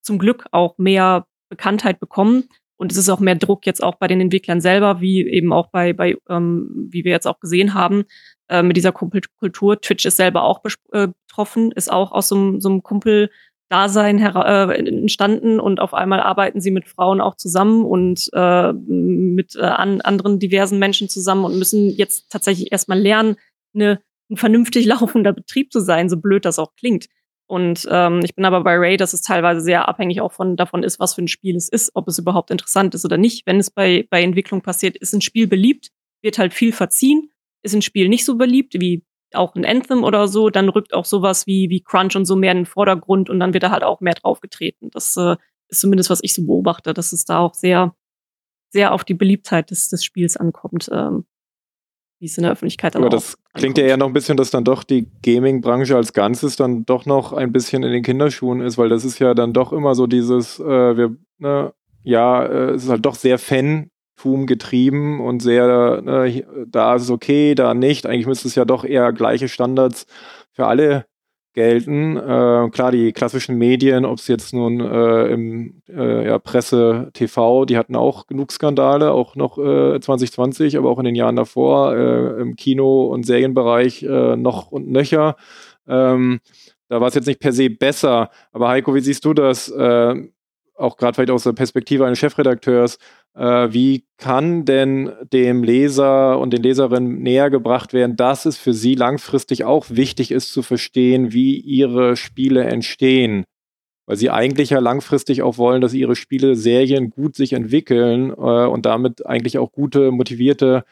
zum Glück auch mehr Bekanntheit bekommen. Und es ist auch mehr Druck jetzt auch bei den Entwicklern selber, wie eben auch bei, bei ähm, wie wir jetzt auch gesehen haben, äh, mit dieser Kumpelkultur. Twitch ist selber auch äh, betroffen, ist auch aus so, so einem Kumpel Dasein äh, entstanden und auf einmal arbeiten sie mit Frauen auch zusammen und äh, mit äh, an, anderen diversen Menschen zusammen und müssen jetzt tatsächlich erstmal lernen, eine ein vernünftig *laughs* laufender Betrieb zu sein, so blöd das auch klingt. Und ähm, ich bin aber bei Ray, dass es teilweise sehr abhängig auch von davon ist, was für ein Spiel es ist, ob es überhaupt interessant ist oder nicht. Wenn es bei, bei Entwicklung passiert, ist ein Spiel beliebt, wird halt viel verziehen. Ist ein Spiel nicht so beliebt, wie auch ein Anthem oder so, dann rückt auch sowas wie, wie Crunch und so mehr in den Vordergrund und dann wird da halt auch mehr draufgetreten. Das äh, ist zumindest, was ich so beobachte, dass es da auch sehr, sehr auf die Beliebtheit des, des Spiels ankommt. Ähm, wie es in der Öffentlichkeit dann Aber das klingt ja eher noch ein bisschen, dass dann doch die Gaming-Branche als Ganzes dann doch noch ein bisschen in den Kinderschuhen ist, weil das ist ja dann doch immer so dieses, äh, wir, ne, ja, äh, es ist halt doch sehr Fan-Tum getrieben und sehr, äh, da ist es okay, da nicht. Eigentlich müsste es ja doch eher gleiche Standards für alle gelten. Äh, klar, die klassischen Medien, ob es jetzt nun äh, im äh, ja, Presse, TV, die hatten auch genug Skandale, auch noch 2020, äh, aber auch in den Jahren davor äh, im Kino- und Serienbereich äh, noch und nöcher. Ähm, da war es jetzt nicht per se besser. Aber Heiko, wie siehst du das? auch gerade vielleicht aus der Perspektive eines Chefredakteurs, wie kann denn dem Leser und den Leserinnen näher gebracht werden, dass es für sie langfristig auch wichtig ist zu verstehen, wie ihre Spiele entstehen? Weil sie eigentlich ja langfristig auch wollen, dass ihre Spiele, Serien gut sich entwickeln äh, und damit eigentlich auch gute, motivierte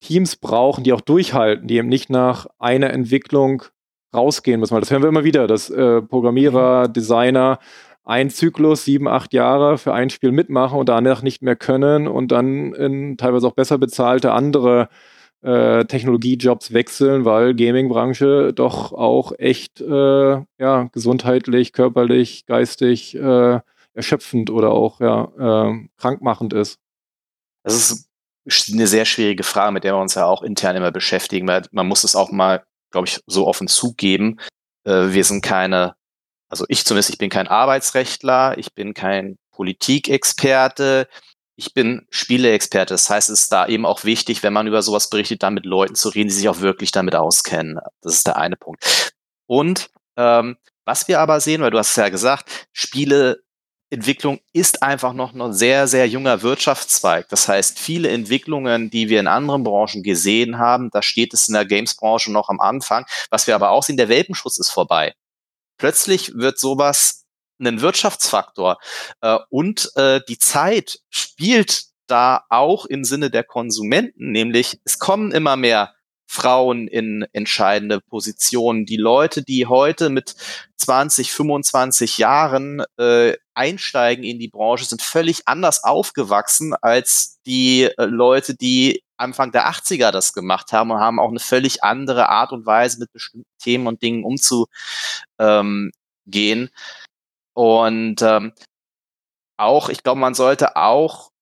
Teams brauchen, die auch durchhalten, die eben nicht nach einer Entwicklung rausgehen müssen. Weil das hören wir immer wieder, dass äh, Programmierer, Designer ein Zyklus, sieben, acht Jahre für ein Spiel mitmachen und danach nicht mehr können und dann in teilweise auch besser bezahlte andere äh, Technologiejobs wechseln, weil Gaming-Branche doch auch echt äh, ja, gesundheitlich, körperlich, geistig äh, erschöpfend oder auch ja, äh, krankmachend ist. Das ist eine sehr schwierige Frage, mit der wir uns ja auch intern immer beschäftigen, weil man muss es auch mal, glaube ich, so offen zugeben. Äh, wir sind keine also ich zumindest, ich bin kein Arbeitsrechtler, ich bin kein Politikexperte, ich bin Spieleexperte. Das heißt, es ist da eben auch wichtig, wenn man über sowas berichtet, dann mit Leuten zu reden, die sich auch wirklich damit auskennen. Das ist der eine Punkt. Und ähm, was wir aber sehen, weil du hast es ja gesagt, Spieleentwicklung ist einfach noch ein sehr, sehr junger Wirtschaftszweig. Das heißt, viele Entwicklungen, die wir in anderen Branchen gesehen haben, da steht es in der Games-Branche noch am Anfang. Was wir aber auch sehen, der Welpenschutz ist vorbei. Plötzlich wird sowas ein Wirtschaftsfaktor. Äh, und äh, die Zeit spielt da auch im Sinne der Konsumenten, nämlich es kommen immer mehr Frauen in entscheidende Positionen. Die Leute, die heute mit 20, 25 Jahren äh, einsteigen in die Branche, sind völlig anders aufgewachsen als die äh, Leute, die Anfang der 80er das gemacht haben und haben auch eine völlig andere Art und Weise mit bestimmten Themen und Dingen umzugehen. Ähm, und ähm, auch, ich glaube, man sollte auch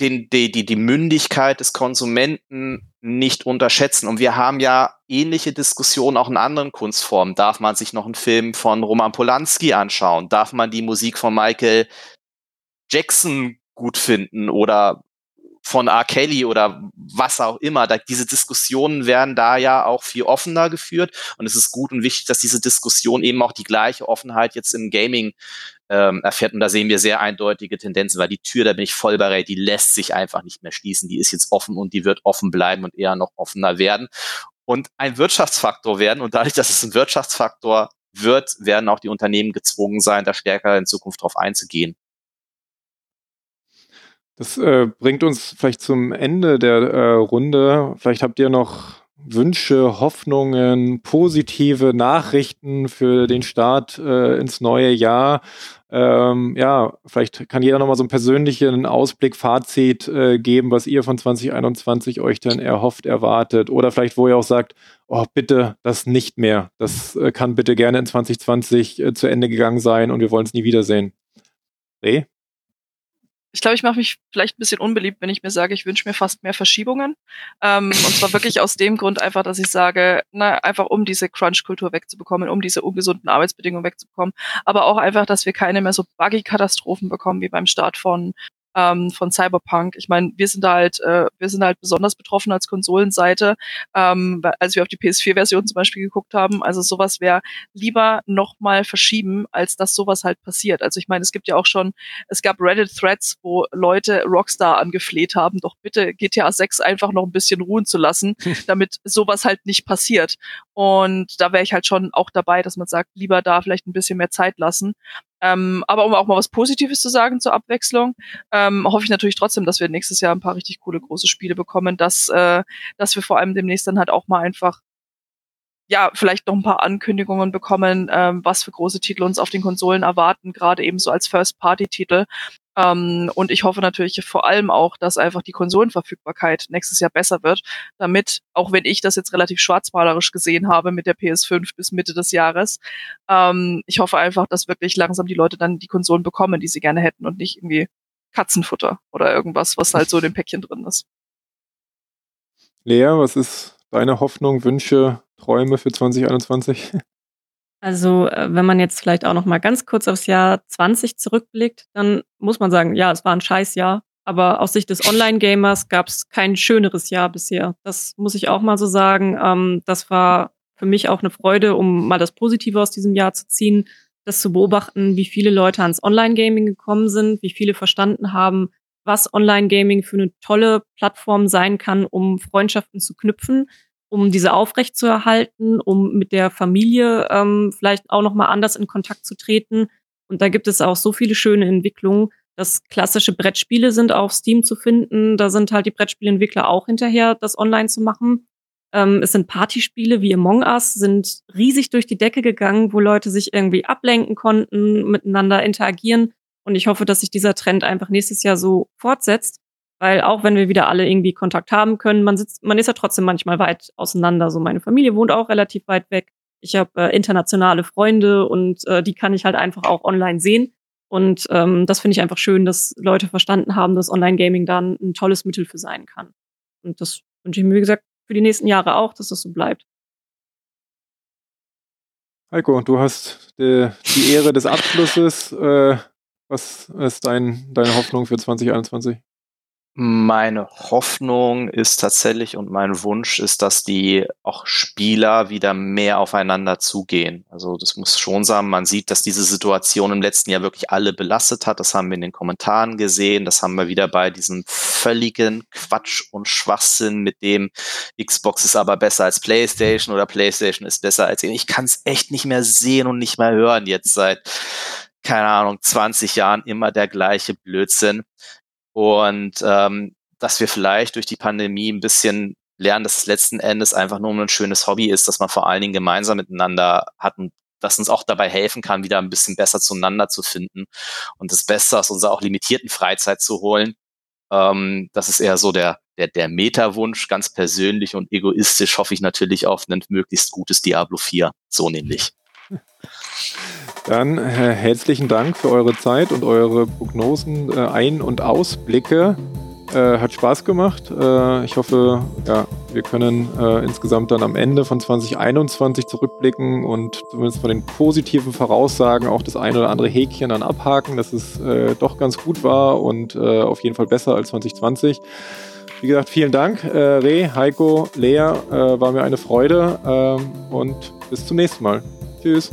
den, die, die, die Mündigkeit des Konsumenten nicht unterschätzen. Und wir haben ja ähnliche Diskussionen auch in anderen Kunstformen. Darf man sich noch einen Film von Roman Polanski anschauen? Darf man die Musik von Michael Jackson gut finden oder von R. Kelly oder was auch immer. Da, diese Diskussionen werden da ja auch viel offener geführt und es ist gut und wichtig, dass diese Diskussion eben auch die gleiche Offenheit jetzt im Gaming ähm, erfährt und da sehen wir sehr eindeutige Tendenzen, weil die Tür, da bin ich voll bereit, die lässt sich einfach nicht mehr schließen. Die ist jetzt offen und die wird offen bleiben und eher noch offener werden und ein Wirtschaftsfaktor werden und dadurch, dass es ein Wirtschaftsfaktor wird, werden auch die Unternehmen gezwungen sein, da stärker in Zukunft drauf einzugehen. Das äh, bringt uns vielleicht zum Ende der äh, Runde. Vielleicht habt ihr noch Wünsche, Hoffnungen, positive Nachrichten für den Start äh, ins neue Jahr. Ähm, ja, vielleicht kann jeder nochmal so einen persönlichen Ausblick, Fazit äh, geben, was ihr von 2021 euch denn erhofft, erwartet. Oder vielleicht, wo ihr auch sagt, oh, bitte das nicht mehr. Das äh, kann bitte gerne in 2020 äh, zu Ende gegangen sein und wir wollen es nie wiedersehen. Reh? Ich glaube, ich mache mich vielleicht ein bisschen unbeliebt, wenn ich mir sage, ich wünsche mir fast mehr Verschiebungen. Ähm, und zwar wirklich aus dem Grund einfach, dass ich sage, na, einfach um diese Crunch-Kultur wegzubekommen, um diese ungesunden Arbeitsbedingungen wegzubekommen, aber auch einfach, dass wir keine mehr so Buggy-Katastrophen bekommen wie beim Start von ähm, von Cyberpunk. Ich meine, wir sind da halt, äh, wir sind halt besonders betroffen als Konsolenseite, ähm, als wir auf die PS4-Version zum Beispiel geguckt haben. Also sowas wäre lieber nochmal verschieben, als dass sowas halt passiert. Also ich meine, es gibt ja auch schon, es gab Reddit-Threads, wo Leute Rockstar angefleht haben, doch bitte GTA 6 einfach noch ein bisschen ruhen zu lassen, *laughs* damit sowas halt nicht passiert. Und da wäre ich halt schon auch dabei, dass man sagt, lieber da vielleicht ein bisschen mehr Zeit lassen. Ähm, aber um auch mal was Positives zu sagen zur Abwechslung, ähm, hoffe ich natürlich trotzdem, dass wir nächstes Jahr ein paar richtig coole große Spiele bekommen, dass, äh, dass wir vor allem demnächst dann halt auch mal einfach ja, vielleicht noch ein paar Ankündigungen bekommen, ähm, was für große Titel uns auf den Konsolen erwarten, gerade eben so als First-Party-Titel. Ähm, und ich hoffe natürlich vor allem auch, dass einfach die Konsolenverfügbarkeit nächstes Jahr besser wird, damit, auch wenn ich das jetzt relativ schwarzmalerisch gesehen habe mit der PS5 bis Mitte des Jahres, ähm, ich hoffe einfach, dass wirklich langsam die Leute dann die Konsolen bekommen, die sie gerne hätten und nicht irgendwie Katzenfutter oder irgendwas, was halt so in dem Päckchen drin ist. Lea, was ist deine Hoffnung, Wünsche, Träume für 2021? Also, äh, wenn man jetzt vielleicht auch noch mal ganz kurz aufs Jahr 20 zurückblickt, dann muss man sagen, ja, es war ein Scheißjahr. Aber aus Sicht des Online-Gamers gab es kein schöneres Jahr bisher. Das muss ich auch mal so sagen. Ähm, das war für mich auch eine Freude, um mal das Positive aus diesem Jahr zu ziehen, das zu beobachten, wie viele Leute ans Online-Gaming gekommen sind, wie viele verstanden haben, was Online-Gaming für eine tolle Plattform sein kann, um Freundschaften zu knüpfen, um diese aufrechtzuerhalten, um mit der Familie ähm, vielleicht auch noch mal anders in Kontakt zu treten. Und da gibt es auch so viele schöne Entwicklungen. dass klassische Brettspiele sind auf Steam zu finden. Da sind halt die Brettspielentwickler auch hinterher, das online zu machen. Ähm, es sind Partyspiele wie Among Us, sind riesig durch die Decke gegangen, wo Leute sich irgendwie ablenken konnten, miteinander interagieren. Und ich hoffe, dass sich dieser Trend einfach nächstes Jahr so fortsetzt weil auch wenn wir wieder alle irgendwie Kontakt haben können, man sitzt, man ist ja trotzdem manchmal weit auseinander. So meine Familie wohnt auch relativ weit weg. Ich habe äh, internationale Freunde und äh, die kann ich halt einfach auch online sehen. Und ähm, das finde ich einfach schön, dass Leute verstanden haben, dass Online-Gaming dann ein tolles Mittel für sein kann. Und das wünsche ich mir, wie gesagt, für die nächsten Jahre auch, dass das so bleibt. Heiko, du hast die, die Ehre des Abschlusses. Äh, was ist dein, deine Hoffnung für 2021? Meine Hoffnung ist tatsächlich und mein Wunsch ist, dass die auch Spieler wieder mehr aufeinander zugehen. Also das muss schon sein. Man sieht, dass diese Situation im letzten Jahr wirklich alle belastet hat. Das haben wir in den Kommentaren gesehen. Das haben wir wieder bei diesem völligen Quatsch und Schwachsinn mit dem Xbox ist aber besser als PlayStation oder PlayStation ist besser als ich kann es echt nicht mehr sehen und nicht mehr hören jetzt seit keine Ahnung 20 Jahren immer der gleiche Blödsinn. Und ähm, dass wir vielleicht durch die Pandemie ein bisschen lernen, dass es letzten Endes einfach nur ein schönes Hobby ist, dass man vor allen Dingen gemeinsam miteinander hat und das uns auch dabei helfen kann, wieder ein bisschen besser zueinander zu finden und das Beste aus unserer auch limitierten Freizeit zu holen. Ähm, das ist eher so der, der, der Meta-Wunsch, ganz persönlich und egoistisch hoffe ich natürlich auf ein möglichst gutes Diablo 4, so nämlich. *laughs* Dann äh, herzlichen Dank für eure Zeit und eure Prognosen, äh, Ein- und Ausblicke. Äh, hat Spaß gemacht. Äh, ich hoffe, ja, wir können äh, insgesamt dann am Ende von 2021 zurückblicken und zumindest von den positiven Voraussagen auch das ein oder andere Häkchen dann abhaken, dass es äh, doch ganz gut war und auf jeden Fall besser als 2020. Wie gesagt, vielen Dank, Re, Heiko, Lea. war mir eine Freude ähm, und bis zum nächsten Mal. Tschüss.